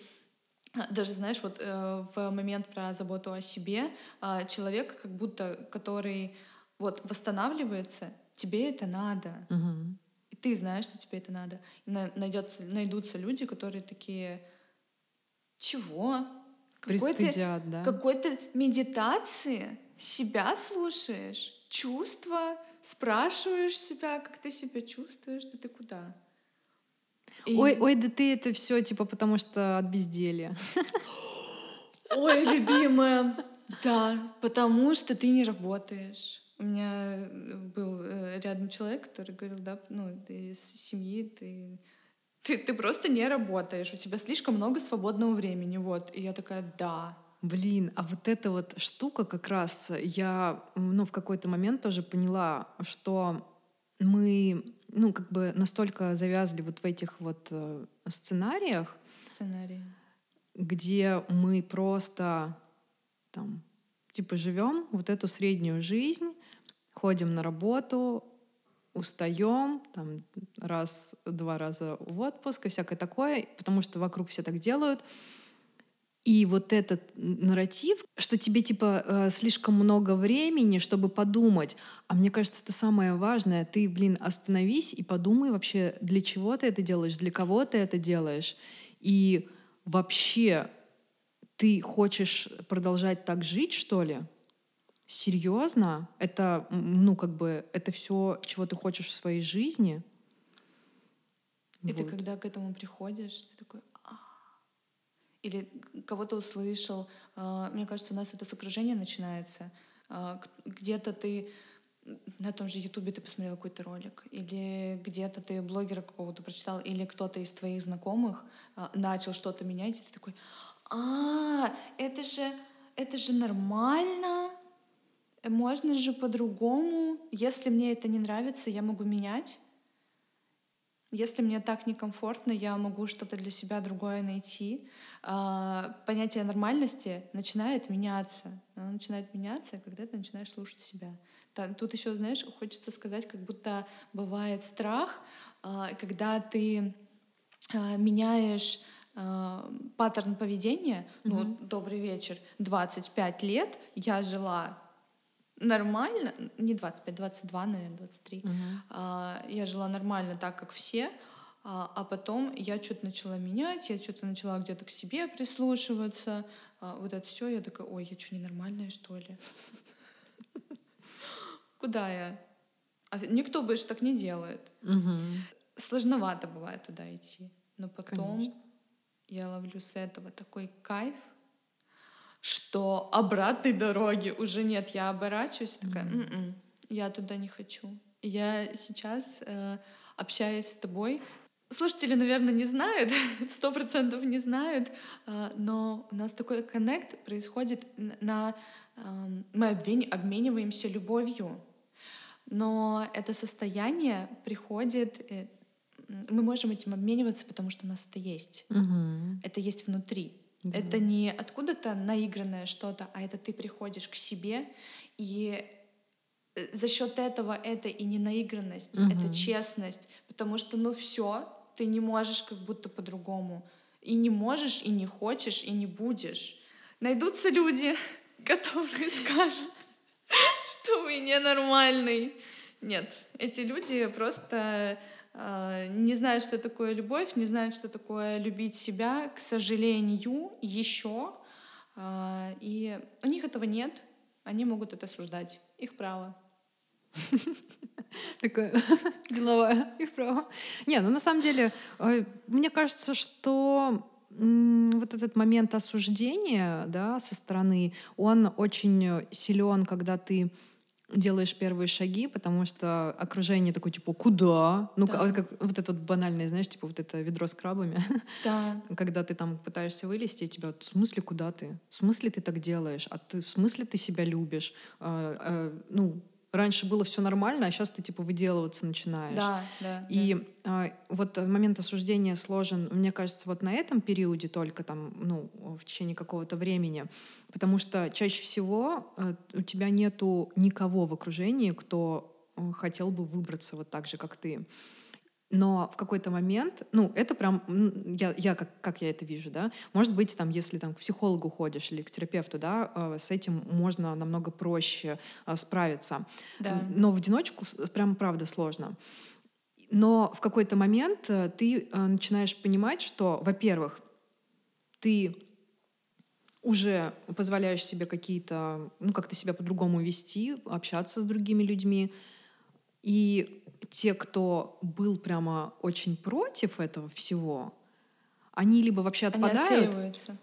Speaker 1: даже знаешь, вот э, в момент про заботу о себе, э, человек, как будто который вот восстанавливается, тебе это надо.
Speaker 2: Uh-huh.
Speaker 1: Ты знаешь, что тебе это надо. Найдется, найдутся люди, которые такие, чего?
Speaker 2: Пристыдят, да?
Speaker 1: Какой-то медитации себя слушаешь, чувства, спрашиваешь себя, как ты себя чувствуешь, да ты куда?
Speaker 2: И... Ой, ой, да ты это все типа потому что от безделья.
Speaker 1: Ой, любимая, да, потому что ты не работаешь. У меня был э, рядом человек, который говорил, да, ну, ты из семьи, ты, ты, ты просто не работаешь, у тебя слишком много свободного времени, вот. И я такая, да,
Speaker 2: Блин, а вот эта вот штука как раз я, ну, в какой-то момент тоже поняла, что мы, ну, как бы настолько завязли вот в этих вот э, сценариях,
Speaker 1: Сценарии.
Speaker 2: где мы просто там, типа, живем вот эту среднюю жизнь, ходим на работу, устаем, там, раз-два раза в отпуск и всякое такое, потому что вокруг все так делают — и вот этот нарратив, что тебе типа э, слишком много времени, чтобы подумать. А мне кажется, это самое важное. Ты, блин, остановись и подумай вообще, для чего ты это делаешь, для кого ты это делаешь. И вообще, ты хочешь продолжать так жить, что ли? Серьезно? Это, ну, как бы, это все, чего ты хочешь в своей жизни?
Speaker 1: И вот. ты когда к этому приходишь, ты такой, или кого-то услышал. А, мне кажется, у нас это с окружения начинается. А, где-то ты на том же Ютубе ты посмотрел какой-то ролик, или где-то ты блогера какого-то прочитал, или кто-то из твоих знакомых а, начал что-то менять, и ты такой, а, это же, это же нормально, можно же по-другому. Если мне это не нравится, я могу менять. Если мне так некомфортно, я могу что-то для себя другое найти. А, понятие нормальности начинает меняться. Оно начинает меняться, когда ты начинаешь слушать себя. Тут еще, знаешь, хочется сказать, как будто бывает страх, а, когда ты а, меняешь паттерн поведения. Mm-hmm. Ну, добрый вечер, 25 лет я жила нормально, не 25, 22, наверное, 23. Uh-huh. А, я жила нормально так, как все, а, а потом я что-то начала менять, я что-то начала где-то к себе прислушиваться. А, вот это все, я такая, ой, я что, ненормальная, что ли? Куда я? А никто больше так не делает. Сложновато бывает туда идти. Но потом я ловлю с этого такой кайф, что обратной дороги уже нет. Я оборачиваюсь такая, м-м, я туда не хочу. Я сейчас, э, общаясь с тобой, слушатели, наверное, не знают, сто процентов не знают, э, но у нас такой коннект происходит на... Э, мы обмениваемся любовью, но это состояние приходит... Э, мы можем этим обмениваться, потому что у нас это есть.
Speaker 2: Угу.
Speaker 1: Это есть внутри. Да. Это не откуда-то наигранное что-то, а это ты приходишь к себе, и э, за счет этого это и не наигранность, угу. это честность, потому что ну все, ты не можешь как будто по-другому. И не можешь, и не хочешь, и не будешь. Найдутся люди, которые скажут, что вы ненормальный. Нет, эти люди просто не знают, что такое любовь, не знают, что такое любить себя, к сожалению, еще. Э, и у них этого нет, они могут это осуждать. Их право.
Speaker 2: Такое деловое, их право. Не, ну на самом деле, мне кажется, что вот этот момент осуждения да, со стороны, он очень силен, когда ты делаешь первые шаги, потому что окружение такое, типа, куда? Ну, да. как, вот это вот банальное, знаешь, типа вот это ведро с крабами.
Speaker 1: Да.
Speaker 2: Когда ты там пытаешься вылезти, и тебя, в смысле, куда ты? В смысле ты так делаешь? А ты, в смысле ты себя любишь? А, а, ну, раньше было все нормально, а сейчас ты типа выделываться начинаешь.
Speaker 1: Да, да.
Speaker 2: И да. Э, вот момент осуждения сложен, мне кажется, вот на этом периоде только там, ну, в течение какого-то времени, потому что чаще всего э, у тебя нету никого в окружении, кто э, хотел бы выбраться вот так же, как ты. Но в какой-то момент, ну, это прям, я, я как, как я это вижу, да, может быть, там, если там к психологу ходишь или к терапевту, да, э, с этим можно намного проще э, справиться.
Speaker 1: Да.
Speaker 2: Но в одиночку прям, правда, сложно. Но в какой-то момент э, ты начинаешь понимать, что, во-первых, ты уже позволяешь себе какие-то, ну, как-то себя по-другому вести, общаться с другими людьми. И те, кто был прямо очень против этого всего, они либо вообще отпадают,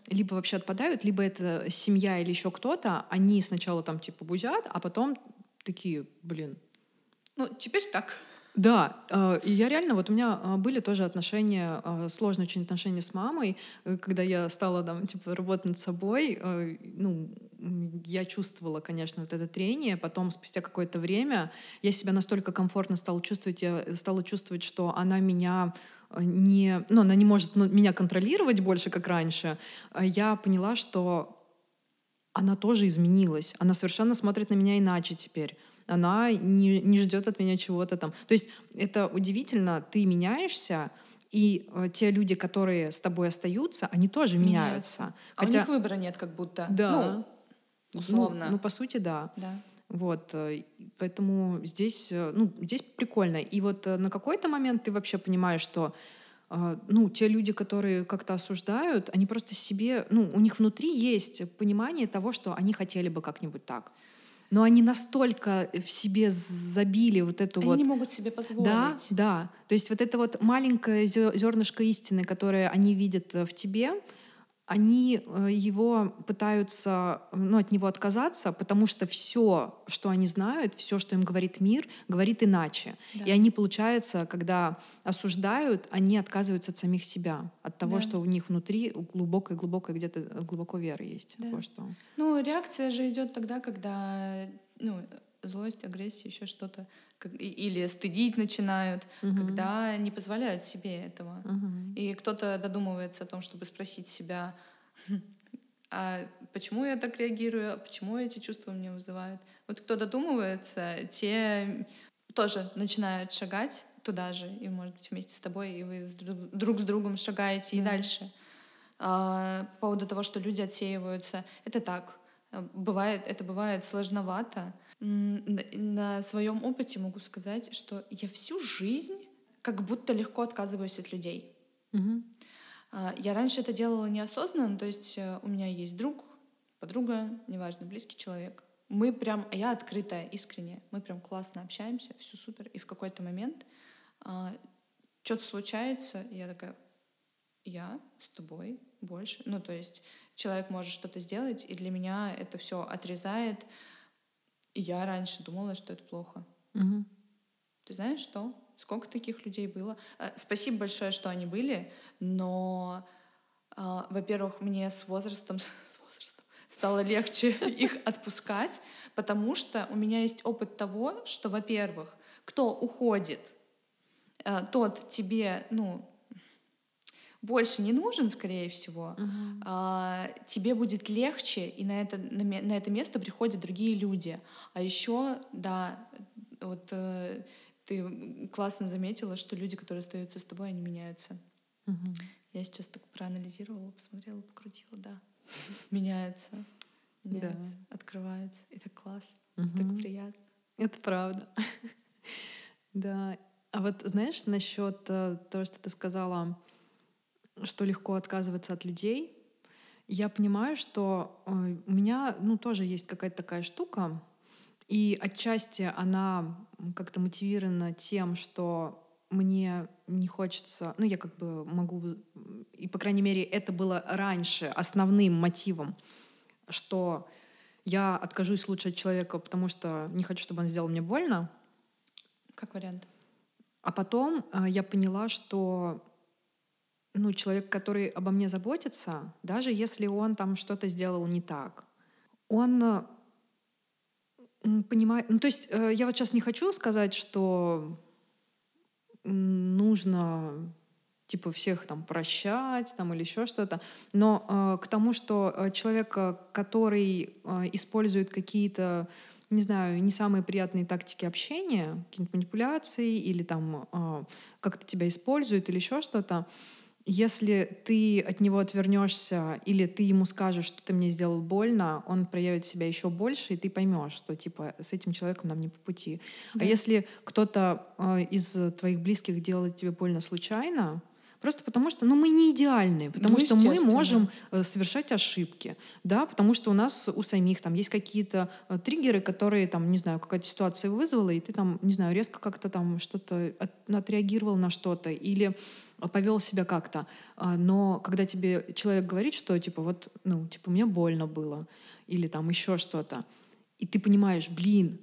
Speaker 2: либо вообще отпадают, либо это семья или еще кто-то, они сначала там типа бузят, а потом такие, блин.
Speaker 1: Ну, теперь так.
Speaker 2: Да, э, и я реально, вот у меня э, были тоже отношения, э, сложные очень отношения с мамой, когда я стала там, типа, работать над собой, ну, я чувствовала, конечно, вот это трение, потом спустя какое-то время я себя настолько комфортно стала чувствовать, я стала чувствовать, что она меня не, ну, она не может ну, меня контролировать больше, как раньше, я поняла, что она тоже изменилась, она совершенно смотрит на меня иначе теперь она не, не ждет от меня чего-то там. То есть это удивительно, ты меняешься, и э, те люди, которые с тобой остаются, они тоже меняются. меняются.
Speaker 1: А Хотя... у них выбора нет, как будто. Да. Ну, условно.
Speaker 2: Ну, ну, по сути, да.
Speaker 1: Да.
Speaker 2: Вот, э, поэтому здесь, э, ну, здесь прикольно. И вот на какой-то момент ты вообще понимаешь, что ну, те люди, которые как-то осуждают, они просто себе, ну, у них внутри есть понимание того, что они хотели бы как-нибудь так но они настолько в себе забили вот эту
Speaker 1: они
Speaker 2: вот...
Speaker 1: Они не могут себе позволить.
Speaker 2: Да, да. То есть вот это вот маленькое зернышко истины, которое они видят э, в тебе, они э, его пытаются ну, от него отказаться, потому что все, что они знают, все, что им говорит мир, говорит иначе. Да. И они, получается, когда осуждают, они отказываются от самих себя, от того, да. что у них внутри глубокая-глубокая где-то глубоко вера есть. Да. Вот что.
Speaker 1: Ну, реакция же идет тогда, когда ну, злость, агрессия, еще что-то, или стыдить начинают, угу. когда не позволяют себе этого. Угу. И кто-то додумывается о том, чтобы спросить себя, а почему я так реагирую, а почему эти чувства мне вызывают. Вот кто додумывается, те тоже начинают шагать туда же, и, может быть, вместе с тобой, и вы друг с другом шагаете mm и дальше. А, по поводу того, что люди отсеиваются, это так. Бывает, это бывает сложновато. На своем опыте могу сказать, что я всю жизнь как будто легко отказываюсь от людей.
Speaker 2: mm
Speaker 1: Я раньше это делала неосознанно, то есть э, у меня есть друг, подруга, неважно, близкий человек. Мы прям, я открытая, искренне, мы прям классно общаемся, все супер. И в какой-то момент а, что-то случается, и я такая, я с тобой больше. Ну, то есть человек может что-то сделать, и для меня это все отрезает. И я раньше думала, что это плохо.
Speaker 2: Угу.
Speaker 1: Ты знаешь что? Сколько таких людей было? Э, спасибо большое, что они были, но, э, во-первых, мне с возрастом, с возрастом стало легче их отпускать, потому что у меня есть опыт того, что, во-первых, кто уходит, э, тот тебе, ну, больше не нужен, скорее всего,
Speaker 2: uh-huh.
Speaker 1: а, тебе будет легче, и на это, на, на это место приходят другие люди. А еще, да, вот э, ты классно заметила, что люди, которые остаются с тобой, они меняются.
Speaker 2: Uh-huh.
Speaker 1: Я сейчас так проанализировала, посмотрела, покрутила, да. Меняется, меняется, да. открывается. Это классно, uh-huh. так приятно.
Speaker 2: Это правда. да. А вот знаешь, насчет э, того, что ты сказала, что легко отказываться от людей, я понимаю, что э, у меня ну, тоже есть какая-то такая штука, и отчасти она как-то мотивирована тем, что мне не хочется, ну я как бы могу, и по крайней мере это было раньше основным мотивом, что я откажусь лучше от человека, потому что не хочу, чтобы он сделал мне больно.
Speaker 1: Как вариант.
Speaker 2: А потом э, я поняла, что ну, человек, который обо мне заботится, даже если он там что-то сделал не так, он понимает... Ну, то есть э, я вот сейчас не хочу сказать, что нужно типа всех там прощать там или еще что-то, но э, к тому, что э, человек, который э, использует какие-то не знаю, не самые приятные тактики общения, какие-нибудь манипуляции или там э, как-то тебя используют или еще что-то, если ты от него отвернешься или ты ему скажешь, что ты мне сделал больно, он проявит себя еще больше, и ты поймешь, что типа с этим человеком нам не по пути. А да. А если кто-то э, из твоих близких делает тебе больно случайно, Просто потому что ну, мы не идеальны, потому ну, что мы можем э, совершать ошибки, да, потому что у нас у самих там есть какие-то э, триггеры, которые там, не знаю, какая-то ситуация вызвала, и ты там, не знаю, резко как-то там что-то от, отреагировал на что-то или повел себя как-то. А, но когда тебе человек говорит, что типа вот, ну, типа мне больно было, или там еще что-то, и ты понимаешь, блин,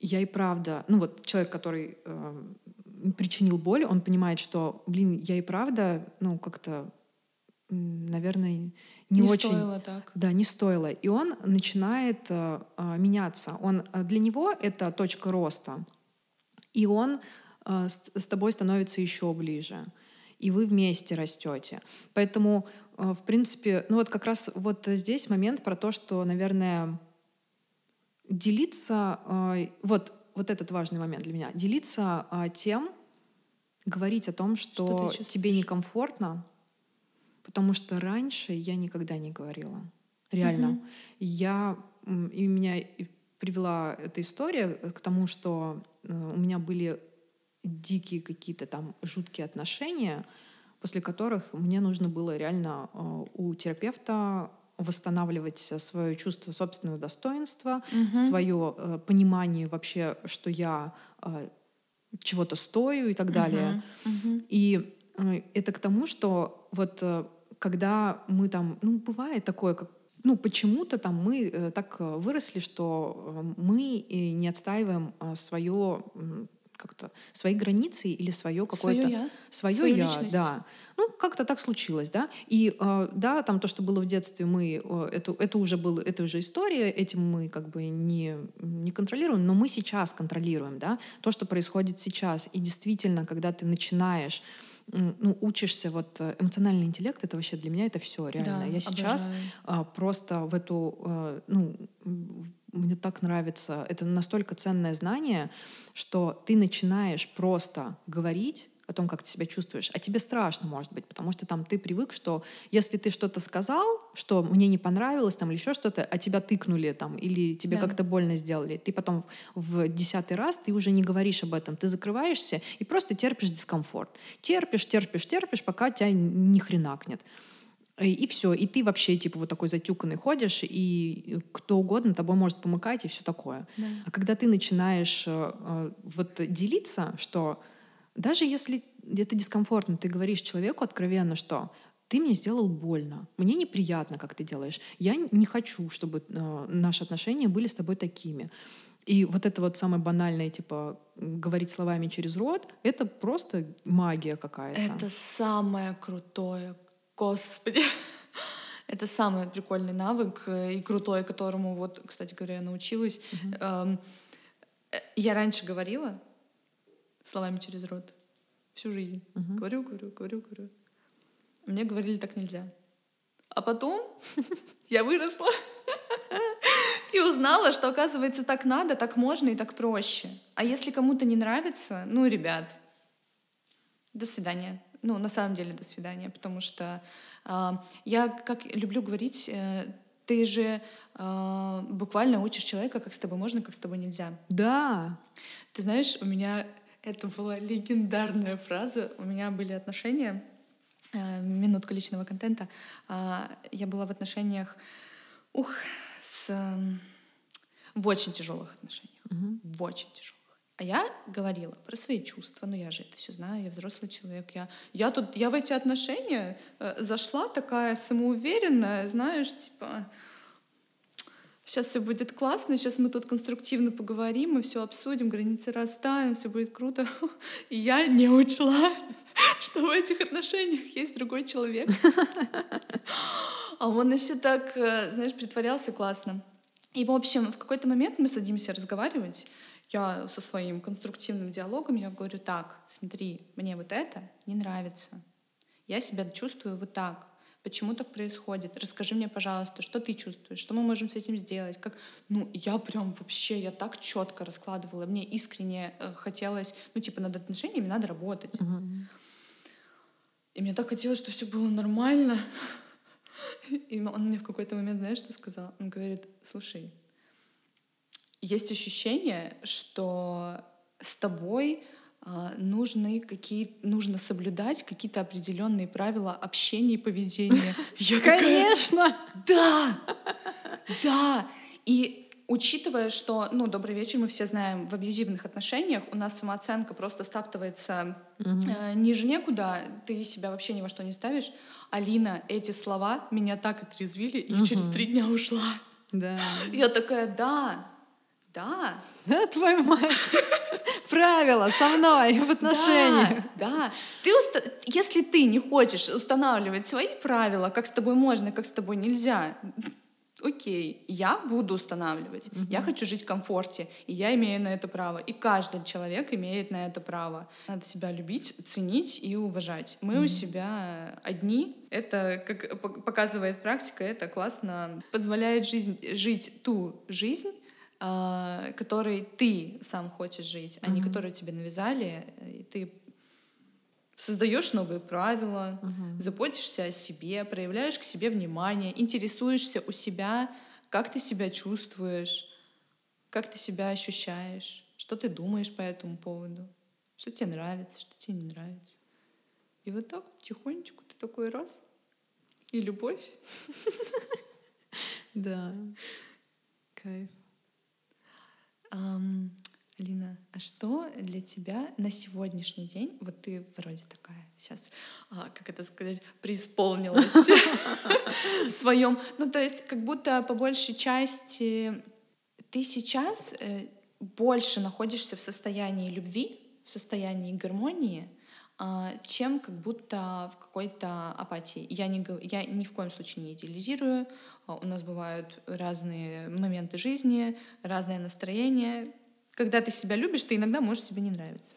Speaker 2: я и правда, ну вот человек, который э, причинил боль, он понимает, что, блин, я и правда, ну, как-то, наверное, не,
Speaker 1: не
Speaker 2: очень...
Speaker 1: Стоило так.
Speaker 2: Да, не стоило. И он начинает э, э, меняться. Он, э, для него это точка роста. И он с, с тобой становится еще ближе. И вы вместе растете. Поэтому, э, в принципе, ну вот как раз вот здесь момент про то, что, наверное, делиться... Э, вот вот этот важный момент для меня. Делиться а, тем, говорить о том, что, что тебе некомфортно, потому что раньше я никогда не говорила. Реально. Угу. Я и меня привела эта история к тому, что э, у меня были дикие какие-то там жуткие отношения, после которых мне нужно было реально э, у терапевта восстанавливать свое чувство собственного достоинства, угу. свое э, понимание вообще, что я э, чего-то стою и так далее. Угу. И э, это к тому, что вот э, когда мы там, ну бывает такое, как ну, почему-то там мы так выросли, что мы не отстаиваем свое как-то свои границы или свое какое-то
Speaker 1: свое я,
Speaker 2: свое Свою я личность. да. Ну, как-то так случилось, да. И э, да, там то, что было в детстве, мы э, это, это уже было, это уже история, этим мы как бы не, не контролируем, но мы сейчас контролируем, да, то, что происходит сейчас. И действительно, когда ты начинаешь ну, учишься, вот э, эмоциональный интеллект, это вообще для меня это все реально. Да, Я сейчас а, просто в эту, а, ну, мне так нравится, это настолько ценное знание, что ты начинаешь просто говорить о том, как ты себя чувствуешь, а тебе страшно, может быть, потому что там ты привык, что если ты что-то сказал, что мне не понравилось, там, или еще что-то, а тебя тыкнули там, или тебе да. как-то больно сделали, ты потом в десятый раз ты уже не говоришь об этом, ты закрываешься и просто терпишь дискомфорт. Терпишь, терпишь, терпишь, пока тебя ни хренакнет. И, и все, и ты вообще типа вот такой затюканный ходишь, и кто угодно тобой может помыкать и все такое. Да. А когда ты начинаешь э, э вот делиться, что даже если это дискомфортно, ты говоришь человеку откровенно, что ты мне сделал больно, мне неприятно, как ты делаешь, я не хочу, чтобы э, наши отношения были с тобой такими. И вот это вот самое банальное, типа, говорить словами через рот, это просто магия какая-то.
Speaker 1: Это самое крутое, господи. Это самый прикольный навык э, и крутой, которому вот, кстати говоря, я научилась. Mm-hmm. Я раньше говорила, словами через рот всю жизнь. Говорю, говорю, говорю, говорю. Мне говорили, так нельзя. А потом я выросла и узнала, что, оказывается, так надо, так можно и так проще. А если кому-то не нравится, ну, ребят, до свидания. Ну, на самом деле, до свидания, потому что э, я, как люблю говорить, э, ты же э, буквально учишь человека, как с тобой можно, как с тобой нельзя.
Speaker 2: Да.
Speaker 1: Ты знаешь, у меня это была легендарная фраза. У меня были отношения, э, минутка личного контента. Э, я была в отношениях, ух, с, э, в очень тяжелых отношениях. Угу. В очень тяжелых. А я говорила про свои чувства, ну я же это все знаю, я взрослый человек, я, я тут, я в эти отношения э, зашла такая самоуверенная, знаешь, типа, сейчас все будет классно, сейчас мы тут конструктивно поговорим, мы все обсудим, границы расставим, все будет круто. И я не учла, что в этих отношениях есть другой человек. А он еще так, э, знаешь, притворялся классно. И, в общем, в какой-то момент мы садимся разговаривать, я со своим конструктивным диалогом, я говорю, так, смотри, мне вот это не нравится. Я себя чувствую вот так. Почему так происходит? Расскажи мне, пожалуйста, что ты чувствуешь, что мы можем с этим сделать? Как, ну, я прям вообще, я так четко раскладывала, мне искренне э, хотелось, ну, типа, над отношениями надо работать. И мне так хотелось, чтобы все было нормально. И он мне в какой-то момент, знаешь, что сказал? Он говорит, слушай, есть ощущение, что с тобой а, нужны какие нужно соблюдать какие-то определенные правила общения и поведения.
Speaker 2: Я Конечно.
Speaker 1: да, да. И учитывая, что, ну, добрый вечер, мы все знаем, в абьюзивных отношениях у нас самооценка просто стаптывается угу. э, ниже некуда, ты себя вообще ни во что не ставишь. Алина, эти слова меня так отрезвили, и угу. через три дня ушла.
Speaker 2: Да.
Speaker 1: Я такая, да, да.
Speaker 2: Да, твою мать. Правила со мной в отношениях.
Speaker 1: Да, да. Ты уста... Если ты не хочешь устанавливать свои правила, как с тобой можно, как с тобой нельзя, окей, я буду устанавливать. Mm-hmm. Я хочу жить в комфорте, и я имею на это право. И каждый человек имеет на это право. Надо себя любить, ценить и уважать. Мы mm-hmm. у себя одни. Это, как показывает практика, это классно позволяет жизнь, жить ту жизнь, которой ты сам хочешь жить, а mm-hmm. не которую тебе навязали, и ты создаешь новые правила, uh-huh. заботишься о себе, проявляешь к себе внимание, интересуешься у себя, как ты себя чувствуешь, как ты себя ощущаешь, что ты думаешь по этому поводу, что тебе нравится, что тебе не нравится. И вот так тихонечку ты такой раз, и любовь.
Speaker 2: Да, кайф.
Speaker 1: Um, Алина, а что для тебя на сегодняшний день, вот ты вроде такая сейчас, а, как это сказать, преисполнилась в своем, ну то есть как будто по большей части ты сейчас э, больше находишься в состоянии любви, в состоянии гармонии, чем как будто в какой-то апатии. Я, не, я ни в коем случае не идеализирую. А, у нас бывают разные моменты жизни, разное настроение. Когда ты себя любишь, ты иногда можешь себе не нравиться.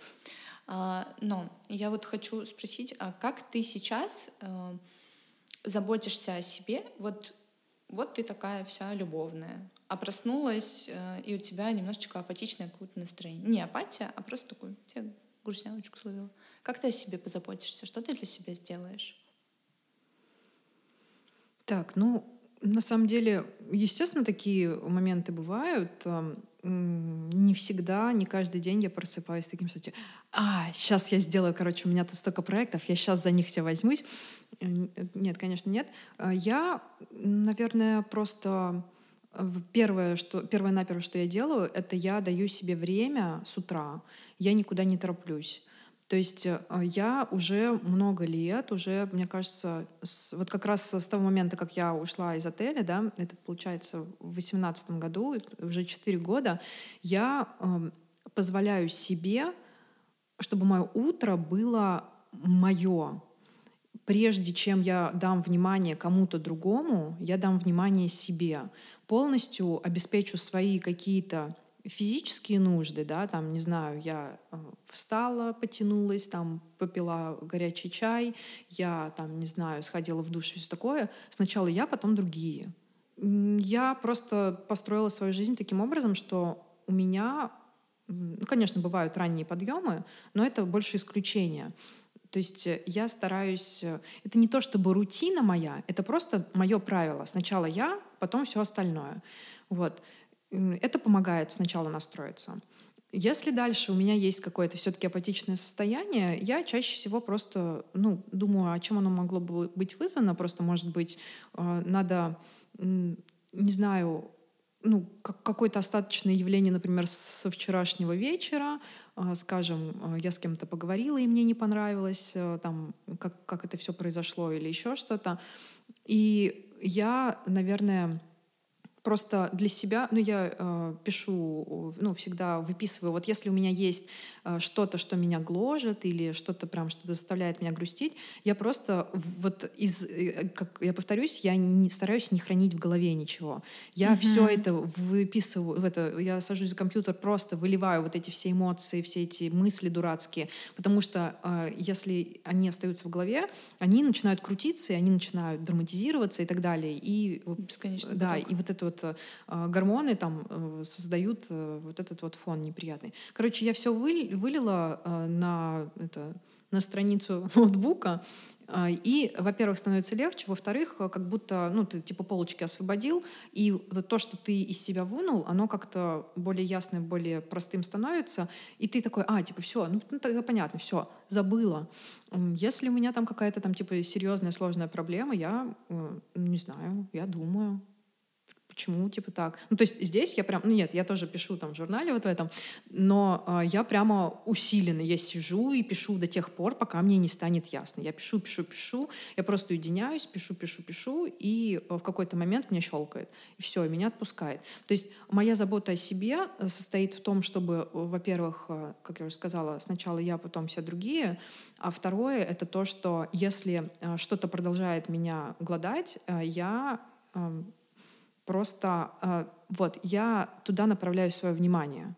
Speaker 1: А, но я вот хочу спросить, а как ты сейчас заботишься о себе? Вот, вот ты такая вся любовная, а проснулась, и у тебя немножечко апатичное какое-то настроение. Не апатия, а просто такой, тебя грустяночку словила. Как ты о себе позаботишься? Что ты для себя сделаешь?
Speaker 2: Так, ну, на самом деле, естественно, такие моменты бывают. Не всегда, не каждый день я просыпаюсь таким, кстати, а, сейчас я сделаю, короче, у меня тут столько проектов, я сейчас за них все возьмусь. Нет, конечно, нет. А я, наверное, просто первое, что, первое наперво, что я делаю, это я даю себе время с утра. Я никуда не тороплюсь. То есть э, я уже много лет, уже, мне кажется, с, вот как раз с того момента, как я ушла из отеля, да, это получается в восемнадцатом году, уже 4 года, я э, позволяю себе, чтобы мое утро было мое. Прежде чем я дам внимание кому-то другому, я дам внимание себе. Полностью обеспечу свои какие-то физические нужды, да, там, не знаю, я э, встала, потянулась, там, попила горячий чай, я, там, не знаю, сходила в душ все такое. Сначала я, потом другие. Я просто построила свою жизнь таким образом, что у меня, ну, конечно, бывают ранние подъемы, но это больше исключение. То есть э, я стараюсь... Э, это не то чтобы рутина моя, это просто мое правило. Сначала я, потом все остальное. Вот. Это помогает сначала настроиться. Если дальше у меня есть какое-то все-таки апатичное состояние, я чаще всего просто ну, думаю, о чем оно могло бы быть вызвано. Просто, может быть, э, надо, не знаю, ну, какое-то остаточное явление, например, со вчерашнего вечера, скажем, э, я с кем-то поговорила, и мне не понравилось, там, как, как это все произошло или еще что-то. И я, наверное, просто для себя, ну, я э, пишу, ну, всегда выписываю, вот если у меня есть э, что-то, что меня гложет, или что-то прям, что заставляет меня грустить, я просто вот из, э, как я повторюсь, я не стараюсь не хранить в голове ничего. Я mm-hmm. все это выписываю, в это, я сажусь за компьютер, просто выливаю вот эти все эмоции, все эти мысли дурацкие, потому что э, если они остаются в голове, они начинают крутиться, и они начинают драматизироваться и так далее. И,
Speaker 1: Бесконечно.
Speaker 2: Да, поток. и вот это вот э, гормоны там э, создают э, вот этот вот фон неприятный. Короче, я все вы, вылила на это на страницу ноутбука, а, и, во-первых, становится легче, во-вторых, как будто, ну, ты типа полочки освободил, и то, что ты из себя вынул, оно как-то более ясным, более простым становится, и ты такой, а, типа, все, ну, ну тогда понятно, все, забыла. Если у меня там какая-то там, типа, серьезная, сложная проблема, я, не знаю, я думаю, почему, типа так. Ну, то есть здесь я прям, ну нет, я тоже пишу там в журнале вот в этом, но э, я прямо усиленно, я сижу и пишу до тех пор, пока мне не станет ясно. Я пишу, пишу, пишу, я просто уединяюсь, пишу, пишу, пишу, и в какой-то момент меня щелкает. И все, меня отпускает. То есть моя забота о себе э, состоит в том, чтобы, во-первых, э, как я уже сказала, сначала я, потом все другие, а второе — это то, что если э, что-то продолжает меня гладать, я эм, Просто э, вот я туда направляю свое внимание,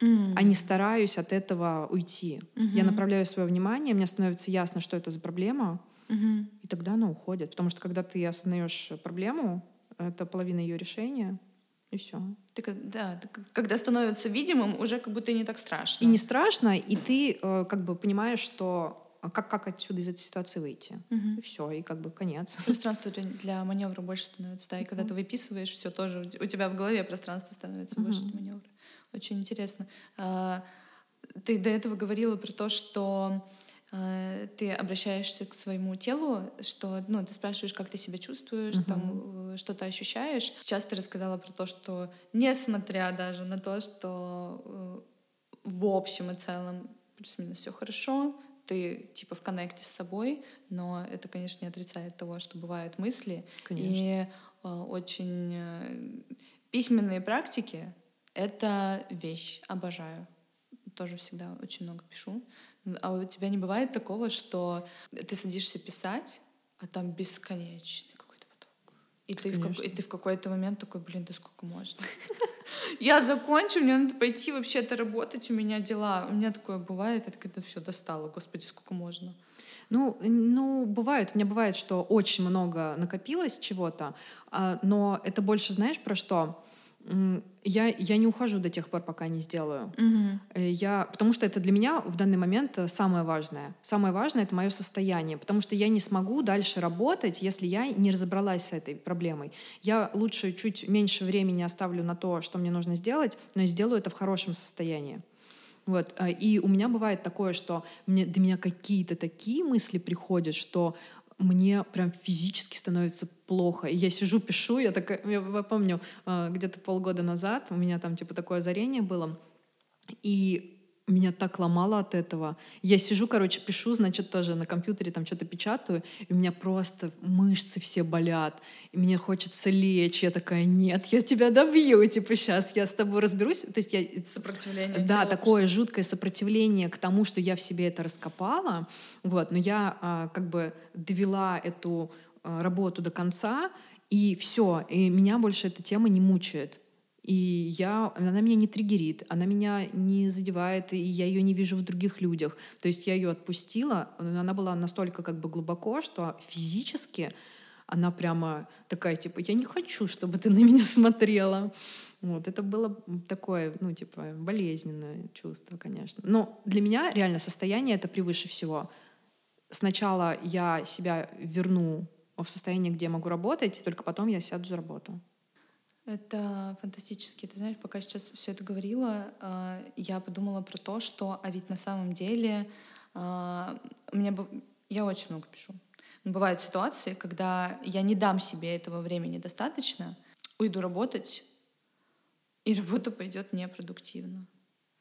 Speaker 2: mm. а не стараюсь от этого уйти. Mm-hmm. Я направляю свое внимание, мне становится ясно, что это за проблема, mm-hmm. и тогда она уходит. Потому что когда ты осознаешь проблему, это половина ее решения, и все.
Speaker 1: Ты, да, ты, когда становится видимым, уже как будто не так страшно.
Speaker 2: И не страшно, и ты э, как бы понимаешь, что как, как отсюда из этой ситуации выйти. Угу. И все, и как бы конец.
Speaker 1: Пространство для маневра больше становится, да, и когда ты выписываешь, все тоже у тебя в голове пространство становится угу. больше для маневра. Очень интересно. А, ты до этого говорила про то, что а, ты обращаешься к своему телу, что ну, ты спрашиваешь, как ты себя чувствуешь, uh там, э, что ты ощущаешь. Сейчас ты рассказала про то, что несмотря даже на то, что э, в общем и целом плюс-минус все хорошо, ты типа в коннекте с собой, но это, конечно, не отрицает того, что бывают мысли. Конечно. И э, очень э, письменные практики — это вещь, обожаю. Тоже всегда очень много пишу. А у тебя не бывает такого, что ты садишься писать, а там бесконечный. И ты, в, как, и ты в какой-то момент такой, блин, да сколько можно? Я закончу, мне надо пойти вообще-то работать, у меня дела. У меня такое бывает, это когда все достало, господи, сколько можно.
Speaker 2: Ну, ну, бывает, у меня бывает, что очень много накопилось чего-то, а, но это больше, знаешь, про что? Я, я не ухожу до тех пор, пока не сделаю. Угу. Я, потому что это для меня в данный момент э, самое важное. Самое важное — это мое состояние, потому что я не смогу дальше работать, если я не разобралась с этой проблемой. Я лучше чуть меньше времени оставлю на то, что мне нужно сделать, но сделаю это в хорошем состоянии. Вот. Э, и у меня бывает такое, что мне, до меня какие-то такие мысли приходят, что мне прям физически становится плохо. И я сижу, пишу, я такая, я помню, а, где-то полгода назад у меня там типа такое озарение было, и меня так ломало от этого. Я сижу, короче, пишу, значит, тоже на компьютере там что-то печатаю, и у меня просто мышцы все болят, и мне хочется лечь. Я такая, нет, я тебя добью, типа, сейчас я с тобой разберусь. То есть я...
Speaker 1: Сопротивление.
Speaker 2: Да, такое что... жуткое сопротивление к тому, что я в себе это раскопала. Вот, но я а, как бы довела эту а, работу до конца, и все, и меня больше эта тема не мучает. И я, она меня не триггерит, она меня не задевает, и я ее не вижу в других людях. То есть я ее отпустила, но она была настолько как бы глубоко, что физически она прямо такая, типа, я не хочу, чтобы ты на меня смотрела. Вот, это было такое, ну, типа, болезненное чувство, конечно. Но для меня реально состояние это превыше всего. Сначала я себя верну в состояние, где я могу работать, только потом я сяду за работу.
Speaker 1: Это фантастически. Ты знаешь, пока сейчас все это говорила, а, я подумала про то, что, а ведь на самом деле а, у меня я очень много пишу. Но бывают ситуации, когда я не дам себе этого времени достаточно, уйду работать, и работа пойдет непродуктивно.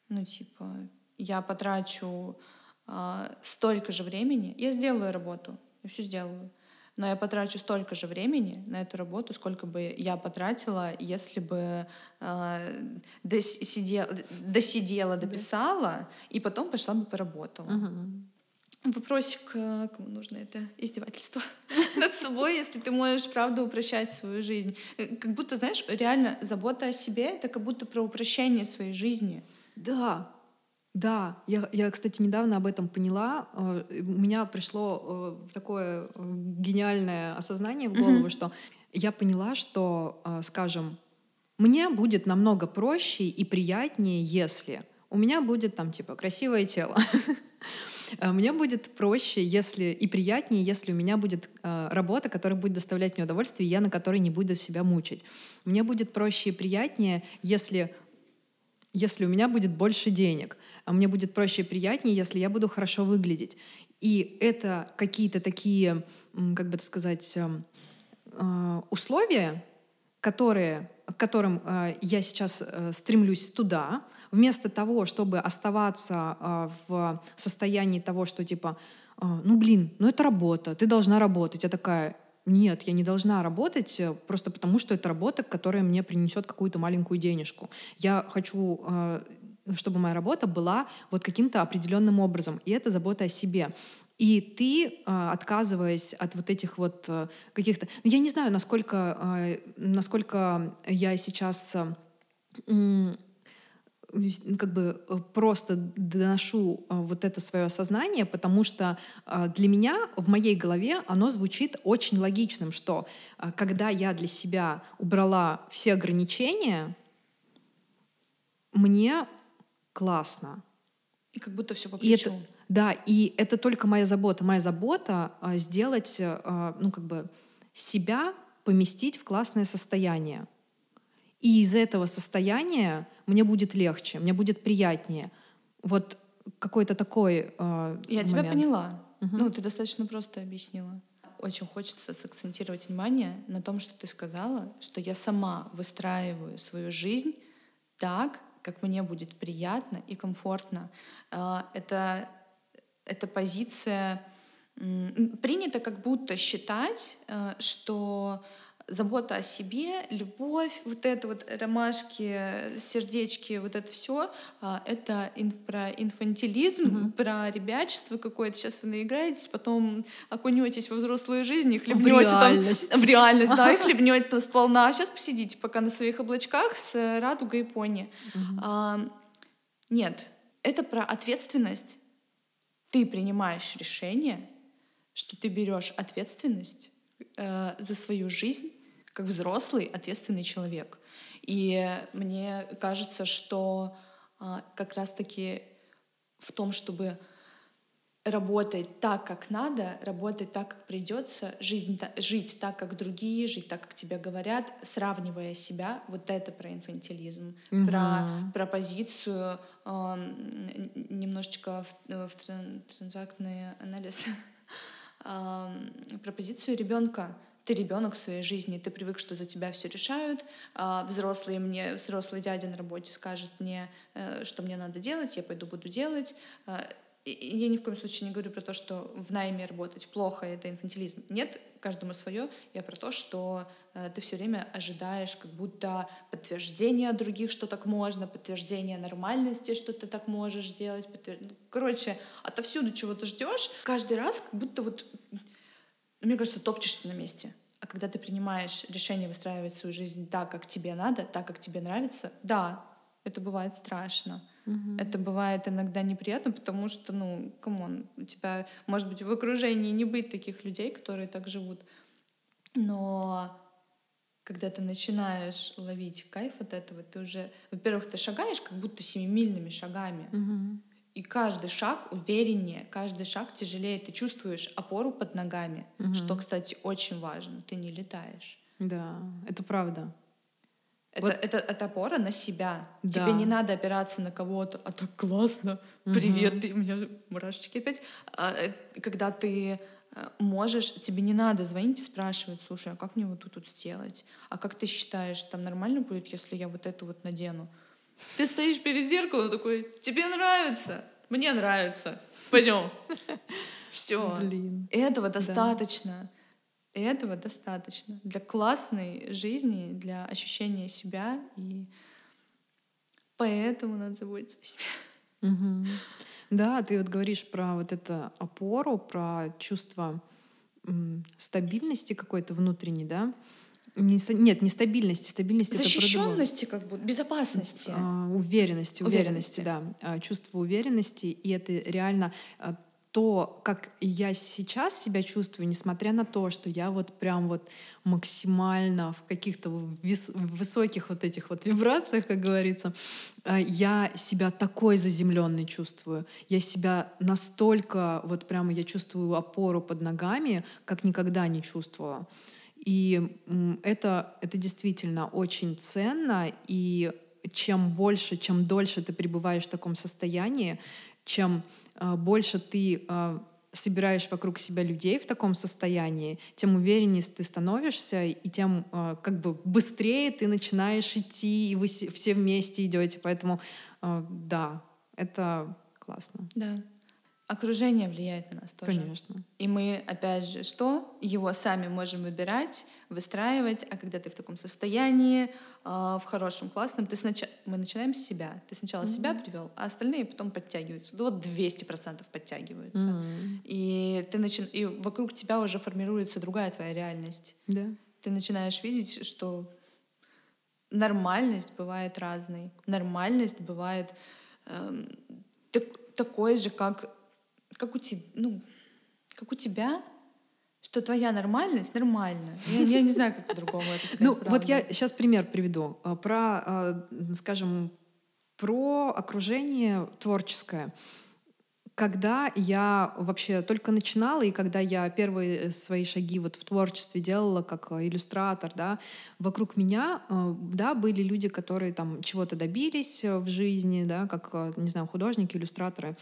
Speaker 1: Ну, типа, я потрачу э, столько же времени, я сделаю работу, я все сделаю, но я потрачу столько же времени на эту работу, сколько бы я потратила, если бы э, досидела, досидела, дописала, и потом пошла бы поработала. Угу. Вопросик, кому нужно это издевательство над собой, если ты можешь, правда, упрощать свою жизнь. Э, как будто, знаешь, реально забота о себе — это как будто про упрощение своей жизни.
Speaker 2: Да, да, я, я, кстати, недавно об этом поняла. Э, у меня пришло э, такое э, гениальное осознание в голову, mm-hmm. что я поняла, что, скажем, мне будет намного проще и приятнее, если у меня будет там типа красивое тело. Мне будет проще, если и приятнее, если у меня будет работа, которая будет доставлять мне удовольствие, и я на которой не буду себя мучить. Мне будет проще и приятнее, если если у меня будет больше денег, а мне будет проще и приятнее, если я буду хорошо выглядеть. И это какие-то такие, как бы это сказать, эм, э, условия, которые, к которым э, я сейчас э, стремлюсь туда, вместо того, чтобы оставаться в состоянии того, что типа, ну блин, ну это работа, ты должна работать. Я такая, нет, я не должна работать э, просто потому, что это работа, которая мне принесет какую-то маленькую денежку. Я хочу э, чтобы моя работа была вот каким-то определенным образом. И это забота о себе. И ты, э, отказываясь от вот этих вот каких-то... Ну, я не знаю, насколько, насколько я сейчас как бы э, просто доношу э, вот это свое осознание, потому что э, для меня в моей голове оно звучит очень логичным, что когда я для себя убрала все ограничения, мне классно.
Speaker 1: И как будто все по плечу.
Speaker 2: И это, да, и это только моя забота. Моя забота сделать, ну как бы себя поместить в классное состояние. И из этого состояния мне будет легче, мне будет приятнее. Вот какой-то такой э,
Speaker 1: Я момент. тебя поняла. Угу. Ну, ты достаточно просто объяснила. Очень хочется сакцентировать внимание на том, что ты сказала, что я сама выстраиваю свою жизнь так, как мне будет приятно и комфортно. Э, это, это позиция... Принято как будто считать, э, что забота о себе, любовь, вот это вот ромашки, сердечки, вот это все, а, это ин, про инфантилизм, mm-hmm. про ребячество какое-то. Сейчас вы наиграетесь, потом окунетесь во взрослую жизнь и хлебнете там в реальность, да, и хлебнете там сполна. А сейчас посидите пока на своих облачках с радугой и пони. Mm-hmm. А, нет, это про ответственность. Ты принимаешь решение, что ты берешь ответственность э, за свою жизнь как взрослый, ответственный человек. И мне кажется, что а, как раз-таки в том, чтобы работать так, как надо, работать так, как придется, жизнь, жить так, как другие, жить так, как тебе говорят, сравнивая себя, вот это про инфантилизм, угу. про, про позицию, э, немножечко в, в транзактный анализ, э, про позицию ребенка, ты ребенок в своей жизни, ты привык, что за тебя все решают, а взрослый мне, взрослый дядя на работе скажет мне, э, что мне надо делать, я пойду буду делать. А, я ни в коем случае не говорю про то, что в найме работать плохо, это инфантилизм. Нет, каждому свое. Я про то, что э, ты все время ожидаешь как будто подтверждения других, что так можно, подтверждения нормальности, что ты так можешь делать. Подтвер... Ну, короче, отовсюду чего ты ждешь. Каждый раз как будто вот мне кажется, топчешься на месте. А когда ты принимаешь решение выстраивать свою жизнь так, как тебе надо, так, как тебе нравится, да, это бывает страшно. Угу. Это бывает иногда неприятно, потому что, ну, come on, у тебя, может быть, в окружении не быть таких людей, которые так живут. Но когда ты начинаешь ловить кайф от этого, ты уже, во-первых, ты шагаешь как будто семимильными шагами. Угу. И каждый шаг увереннее, каждый шаг тяжелее. Ты чувствуешь опору под ногами, угу. что, кстати, очень важно. Ты не летаешь.
Speaker 2: Да, это правда.
Speaker 1: Это, вот. это, это опора на себя. Да. Тебе не надо опираться на кого-то. А так классно. Угу. Привет, ты у меня мурашечки опять. А, э, когда ты э, можешь, тебе не надо звонить и спрашивать, слушай, а как мне вот тут, тут сделать? А как ты считаешь, там нормально будет, если я вот это вот надену? Ты стоишь перед зеркалом такой, тебе нравится, мне нравится, пойдем. Все. Блин. Этого достаточно. Да. Этого достаточно для классной жизни, для ощущения себя. И поэтому надо заботиться о себе.
Speaker 2: Угу. Да, ты вот говоришь про вот эту опору, про чувство стабильности какой-то внутренней, да? Не, нет, не стабильности, стабильности
Speaker 1: Защищенности, как бы, безопасности.
Speaker 2: А, уверенности, уверенности, уверенности, да. А, чувство уверенности. И это реально а, то, как я сейчас себя чувствую, несмотря на то, что я вот прям вот максимально в каких-то вис- высоких вот этих вот вибрациях, как говорится, я себя такой заземленной чувствую. Я себя настолько вот прямо я чувствую опору под ногами, как никогда не чувствовала. И это, это действительно очень ценно, и чем больше, чем дольше ты пребываешь в таком состоянии, чем а, больше ты а, собираешь вокруг себя людей в таком состоянии, тем увереннее ты становишься, и тем а, как бы быстрее ты начинаешь идти, и вы все вместе идете. Поэтому да, это классно.
Speaker 1: Да. Окружение влияет на нас тоже.
Speaker 2: Конечно.
Speaker 1: И мы, опять же, что? Его сами можем выбирать, выстраивать, а когда ты в таком состоянии, э, в хорошем, классном, ты снач... мы начинаем с себя. Ты сначала mm-hmm. себя привел, а остальные потом подтягиваются. Ну вот 200% подтягиваются. Mm-hmm. И, ты начи... и вокруг тебя уже формируется другая твоя реальность.
Speaker 2: Да.
Speaker 1: Ты начинаешь видеть, что нормальность бывает разной. Нормальность бывает э, так, такой же, как как у тебя, ну, как у тебя, что твоя нормальность нормальная. Я, я не знаю, как по-другому это сказать.
Speaker 2: Ну, правда. вот я сейчас пример приведу. А, про, а, скажем, про окружение творческое. Когда я вообще только начинала, и когда я первые свои шаги вот в творчестве делала как иллюстратор, да, вокруг меня, а, да, были люди, которые там чего-то добились в жизни, да, как, не знаю, художники, иллюстраторы.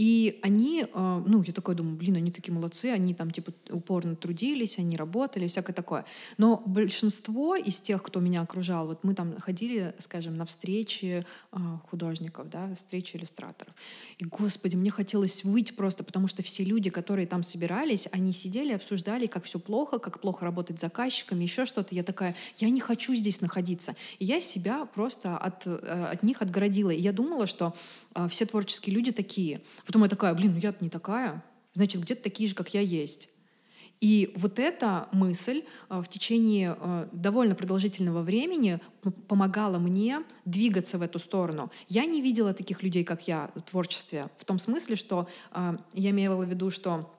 Speaker 2: И они, а, ну, я такая думаю, блин, они такие молодцы, они там, типа, упорно трудились, они работали, всякое такое. Но большинство из тех, кто меня окружал, вот мы там ходили, скажем, на встречи а, художников, да, встречи иллюстраторов. И, господи, мне хотелось выйти просто, потому что все люди, которые там собирались, они сидели, обсуждали, как все плохо, как плохо работать с заказчиками, еще что-то. Я такая, я не хочу здесь находиться. И я себя просто от, э, от них отгородила. И я думала, что а, все творческие люди такие. Потом я такая, блин, ну я не такая, значит, где-то такие же, как я есть. И вот эта мысль а, в течение а, довольно продолжительного времени помогала мне двигаться в эту сторону. Я не видела таких людей, как я, в творчестве, в том смысле, что я имела в виду, что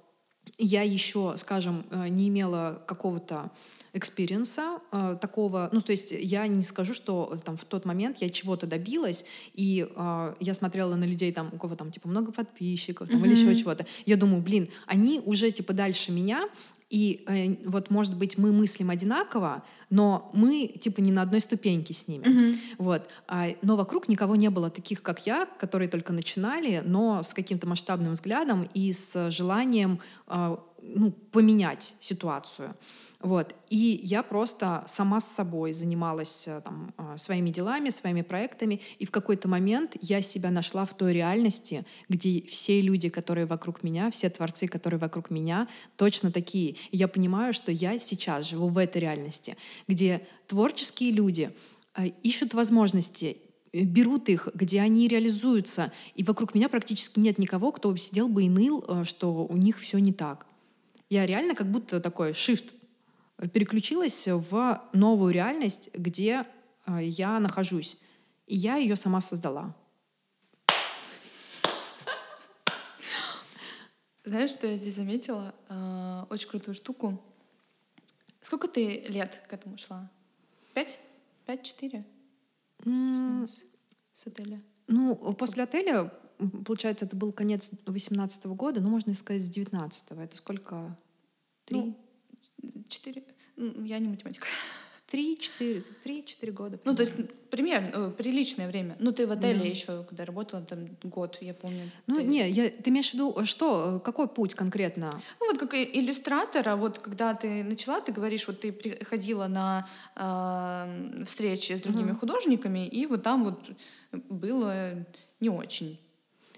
Speaker 2: я еще, скажем, не имела какого-то experience а э, такого, ну, то есть я не скажу, что там в тот момент я чего-то добилась, и э, я смотрела на людей, там, у кого там, типа, много подписчиков, там, mm-hmm. или еще чего-то. Я думаю, блин, они уже, типа, дальше меня, и э, вот, может быть, мы мыслим одинаково, но мы, типа, не на одной ступеньке с ними. Mm-hmm. Вот. А, но вокруг никого не было таких, как я, которые только начинали, но с каким-то масштабным взглядом и с желанием э, ну, поменять ситуацию. Вот. И я просто сама с собой занималась э, там, э, своими делами, своими проектами, и в какой-то момент я себя нашла в той реальности, где все люди, которые вокруг меня, все творцы, которые вокруг меня, точно такие. И я понимаю, что я сейчас живу в этой реальности, где творческие люди э, ищут возможности, берут их, где они реализуются, и вокруг меня практически нет никого, кто сидел бы и ныл, что у них все не так. Я реально как будто такой shift переключилась в новую реальность, где э, я нахожусь. И я ее сама создала.
Speaker 1: Знаешь, что я здесь заметила? Э, очень крутую штуку. Сколько ты лет к этому шла? Пять? Пять-четыре? Mm. С, с отеля?
Speaker 2: Ну, после отеля, получается, это был конец 18 года, ну, можно сказать, с 19 -го. Это сколько? Три?
Speaker 1: Ну, четыре, я не математик.
Speaker 2: Три-четыре, три-четыре года.
Speaker 1: Примерно. Ну, то есть примерно, э, приличное время. Ну, ты в отеле да. еще, когда работала, там год, я помню.
Speaker 2: Ну,
Speaker 1: ты...
Speaker 2: не, я, ты имеешь в виду, что, какой путь конкретно?
Speaker 1: Ну, вот как иллюстратора, вот когда ты начала, ты говоришь, вот ты приходила на э, встречи с другими uh-huh. художниками, и вот там вот было не очень.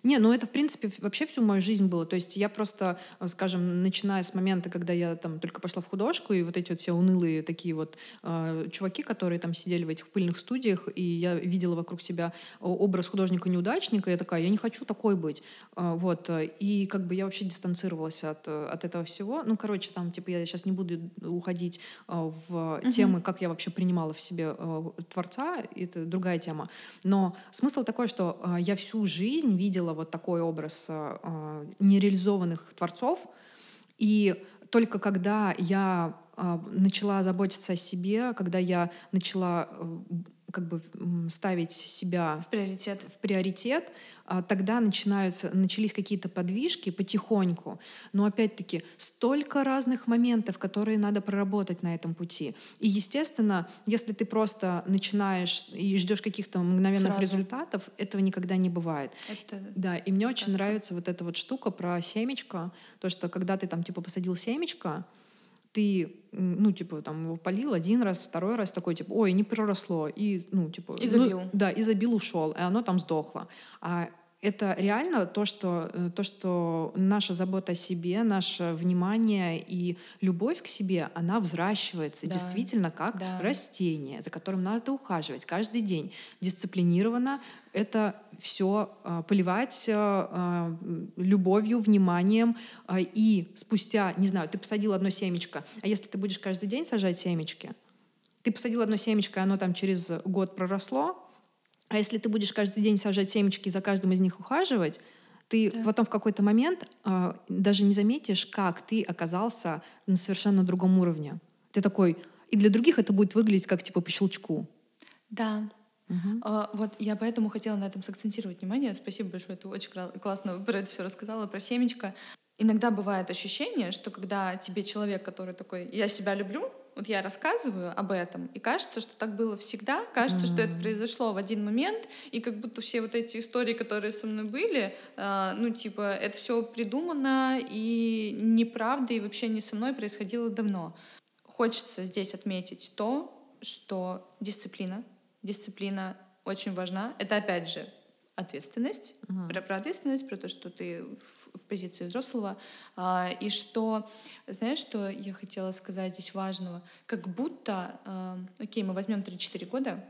Speaker 2: Не, ну это, в принципе, вообще всю мою жизнь было. То есть я просто, э, скажем, начиная с момента, когда я там только пошла в художку, и вот эти вот все унылые такие вот э, чуваки, которые там сидели в этих пыльных студиях, и я видела вокруг себя образ художника-неудачника, я такая, я не хочу такой быть. Э, вот. И как бы я вообще дистанцировалась от, от этого всего. Ну, короче, там, типа, я сейчас не буду уходить э, в угу. темы, как я вообще принимала в себе э, творца, это другая тема. Но смысл такой, что э, я всю жизнь видела вот такой образ э, э, нереализованных творцов, и только когда я э, начала заботиться о себе, когда я начала э, как бы ставить себя
Speaker 1: в приоритет,
Speaker 2: в приоритет а, тогда начинаются, начались какие-то подвижки потихоньку. Но опять-таки столько разных моментов, которые надо проработать на этом пути. И, естественно, если ты просто начинаешь и ждешь каких-то мгновенных Сразу. результатов, этого никогда не бывает.
Speaker 1: Это
Speaker 2: да, и мне сказка. очень нравится вот эта вот штука про семечко, то, что когда ты там типа посадил семечко, ты, ну, типа, там, его полил один раз, второй раз, такой, типа, ой, не проросло, и, ну, типа...
Speaker 1: И забил.
Speaker 2: Ну, да, и забил, ушел, и оно там сдохло. А это реально то что, э, то, что наша забота о себе, наше внимание и любовь к себе, она взращивается да. действительно как да. растение, за которым надо ухаживать каждый день. Дисциплинированно это все э, поливать э, любовью, вниманием. И спустя, не знаю, ты посадил одно семечко, а если ты будешь каждый день сажать семечки, ты посадил одно семечко, и оно там через год проросло, а если ты будешь каждый день сажать семечки и за каждым из них ухаживать, ты да. потом в какой-то момент э, даже не заметишь, как ты оказался на совершенно другом уровне. Ты такой, и для других это будет выглядеть как типа по щелчку.
Speaker 1: Да. Угу. А, вот я поэтому хотела на этом сакцентировать внимание. Спасибо большое, ты очень классно про это все рассказала, про семечко. Иногда бывает ощущение, что когда тебе человек, который такой, я себя люблю, вот я рассказываю об этом, и кажется, что так было всегда, кажется, mm-hmm. что это произошло в один момент, и как будто все вот эти истории, которые со мной были, э, ну, типа, это все придумано и неправда, и вообще не со мной происходило давно. Хочется здесь отметить то, что дисциплина, дисциплина очень важна. Это, опять же, ответственность, uh-huh. про, про ответственность, про то, что ты в, в позиции взрослого, а, и что, знаешь, что я хотела сказать здесь важного, как будто, а, окей, мы возьмем 3-4 года,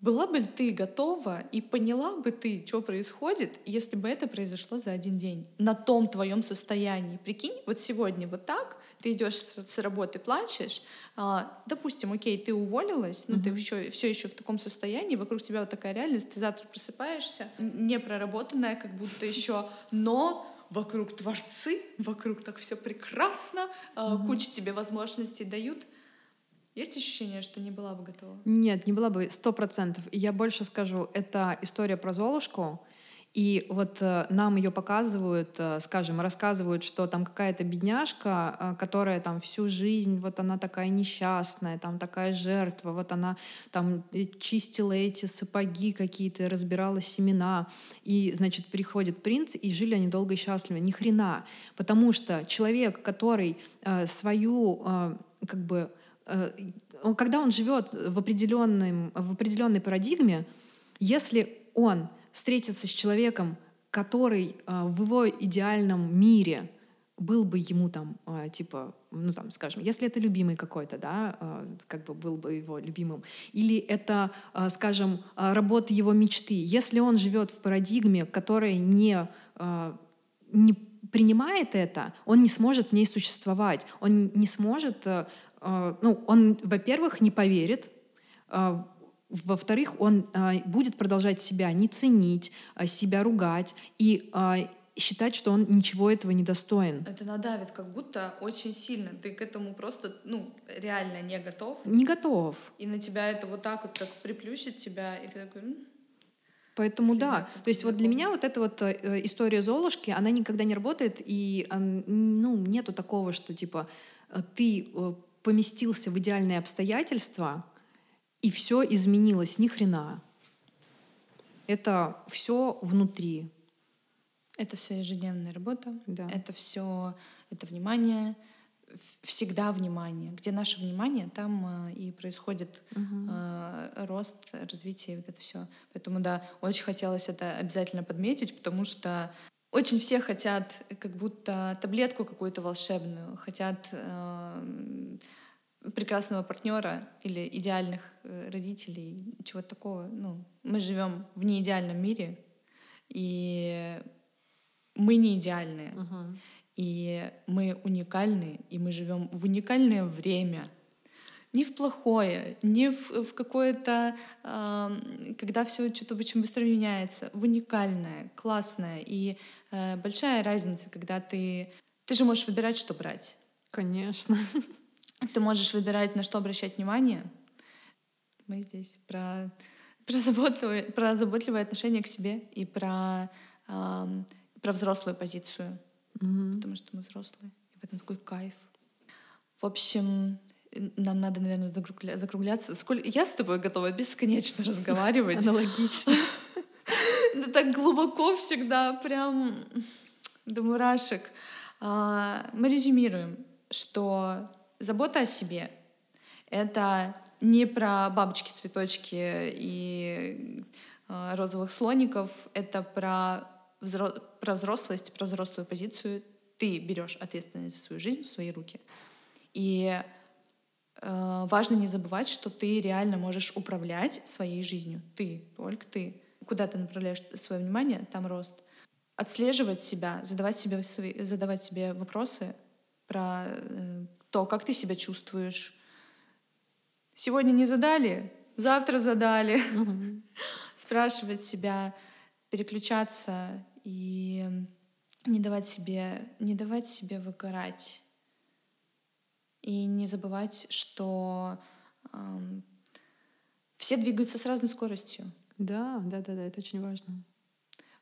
Speaker 1: была бы ты готова и поняла бы ты, что происходит, если бы это произошло за один день, на том твоем состоянии? Прикинь, вот сегодня вот так, ты идешь с работы, плачешь, а, допустим, окей, ты уволилась, но mm-hmm. ты еще, все еще в таком состоянии, вокруг тебя вот такая реальность, ты завтра просыпаешься, не проработанная, как будто еще, но вокруг творцы, вокруг так все прекрасно, mm-hmm. куча тебе возможностей дают — есть ощущение, что не была бы готова?
Speaker 2: Нет, не была бы, сто процентов. Я больше скажу, это история про Золушку, и вот э, нам ее показывают, э, скажем, рассказывают, что там какая-то бедняжка, э, которая там всю жизнь, вот она такая несчастная, там такая жертва, вот она там э, чистила эти сапоги какие-то, разбирала семена. И, значит, приходит принц, и жили они долго и счастливо. Ни хрена. Потому что человек, который э, свою, э, как бы, когда он живет в, определенном, в определенной парадигме, если он встретится с человеком, который э, в его идеальном мире был бы ему там, э, типа, ну там, скажем, если это любимый какой-то, да, как бы был бы его любимым, или это, скажем, работа его мечты, если он живет в парадигме, которая не, не принимает это, он не сможет в ней существовать, он не сможет ну, он, во-первых, не поверит, а, во-вторых, он а, будет продолжать себя не ценить, себя ругать и считать, что он ничего этого не достоин.
Speaker 1: Это надавит как будто очень сильно. Ты к этому просто, ну, реально не готов.
Speaker 2: Не готов.
Speaker 1: И на тебя это вот так вот как приплющит тебя, и ты такой...
Speaker 2: Поэтому да, то есть вот для меня вот эта вот э, история Золушки, она никогда не работает, и ну, нету такого, что типа э, ты э, поместился в идеальные обстоятельства, и все изменилось, ни хрена. Это все внутри.
Speaker 1: Это все ежедневная работа,
Speaker 2: да.
Speaker 1: это все это внимание, всегда внимание. Где наше внимание, там э, и происходит угу. э, рост, развитие, вот это все. Поэтому да, очень хотелось это обязательно подметить, потому что очень все хотят как будто таблетку какую-то волшебную, хотят э, прекрасного партнера или идеальных э, родителей, чего-то такого. Ну, мы живем в неидеальном мире, и мы не идеальные. Uh-huh. И мы уникальны, и мы живем в уникальное время. Не в плохое, не в, в какое-то, э, когда все что-то очень быстро меняется, в уникальное, классное. И э, большая разница, когда ты... Ты же можешь выбирать, что брать.
Speaker 2: Конечно.
Speaker 1: Ты можешь выбирать, на что обращать внимание. Мы здесь про, про, заботливое, про заботливое отношение к себе и про, э, про взрослую позицию mm-hmm. потому что мы взрослые. И в этом такой кайф. В общем, нам надо, наверное, закругляться. Сколько... Я с тобой готова бесконечно разговаривать.
Speaker 2: Аналогично.
Speaker 1: Это так глубоко всегда, прям до мурашек. А, мы резюмируем, что забота о себе — это не про бабочки, цветочки и а, розовых слоников, это про взро... про взрослость, про взрослую позицию. Ты берешь ответственность за свою жизнь в свои руки. И важно не забывать, что ты реально можешь управлять своей жизнью. Ты, только ты. Куда ты направляешь свое внимание, там рост. Отслеживать себя, задавать себе, свои, задавать себе вопросы про э, то, как ты себя чувствуешь. Сегодня не задали, завтра задали. Mm-hmm. Спрашивать себя, переключаться и не давать себе, не давать себе выгорать. И не забывать, что эм, все двигаются с разной скоростью.
Speaker 2: Да, да, да, да, это очень важно.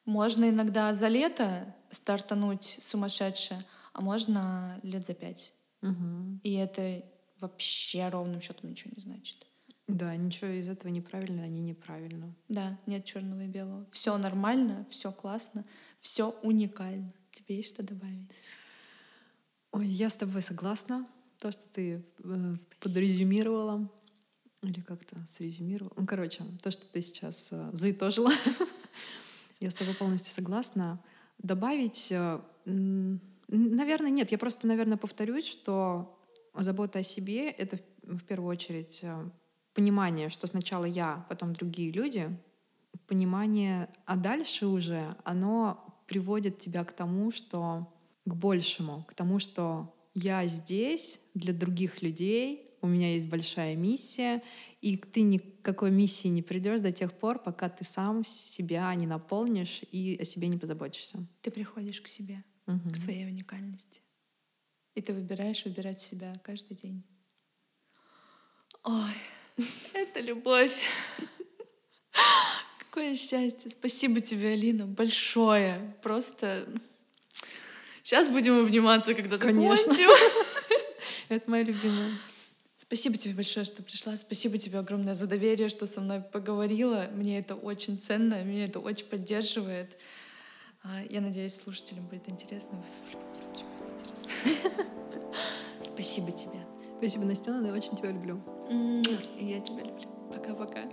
Speaker 1: Можно иногда за лето стартануть сумасшедше, а можно лет за пять.
Speaker 2: Угу.
Speaker 1: И это вообще ровным счетом ничего не значит.
Speaker 2: Да, ничего из этого неправильно, они неправильно.
Speaker 1: Да, нет черного и белого. Все нормально, все классно, все уникально. Тебе есть что добавить?
Speaker 2: Ой, я с тобой согласна. То, что ты э, подрезюмировала, или как-то срезюмировала. Ну, короче, то, что ты сейчас э, заитожила, я с тобой полностью согласна. Добавить, э, наверное, нет. Я просто, наверное, повторюсь, что забота о себе — это в первую очередь э, понимание, что сначала я, потом другие люди, понимание, а дальше уже оно приводит тебя к тому, что к большему, к тому, что я здесь для других людей, у меня есть большая миссия, и ты никакой миссии не придешь до тех пор, пока ты сам себя не наполнишь и о себе не позаботишься.
Speaker 1: Ты приходишь к себе, угу. к своей уникальности. И ты выбираешь выбирать себя каждый день. Ой, это любовь. Какое счастье. Спасибо тебе, Алина, большое. Просто сейчас будем обниматься, когда
Speaker 2: Конечно.
Speaker 1: закончим.
Speaker 2: Это моя любимая.
Speaker 1: Спасибо тебе большое, что пришла. Спасибо тебе огромное за доверие, что со мной поговорила. Мне это очень ценно, меня это очень поддерживает. А, я надеюсь, слушателям будет интересно. В любом случае будет интересно. Спасибо тебе.
Speaker 2: Спасибо, Настена, я очень тебя люблю.
Speaker 1: Я тебя люблю. Пока-пока.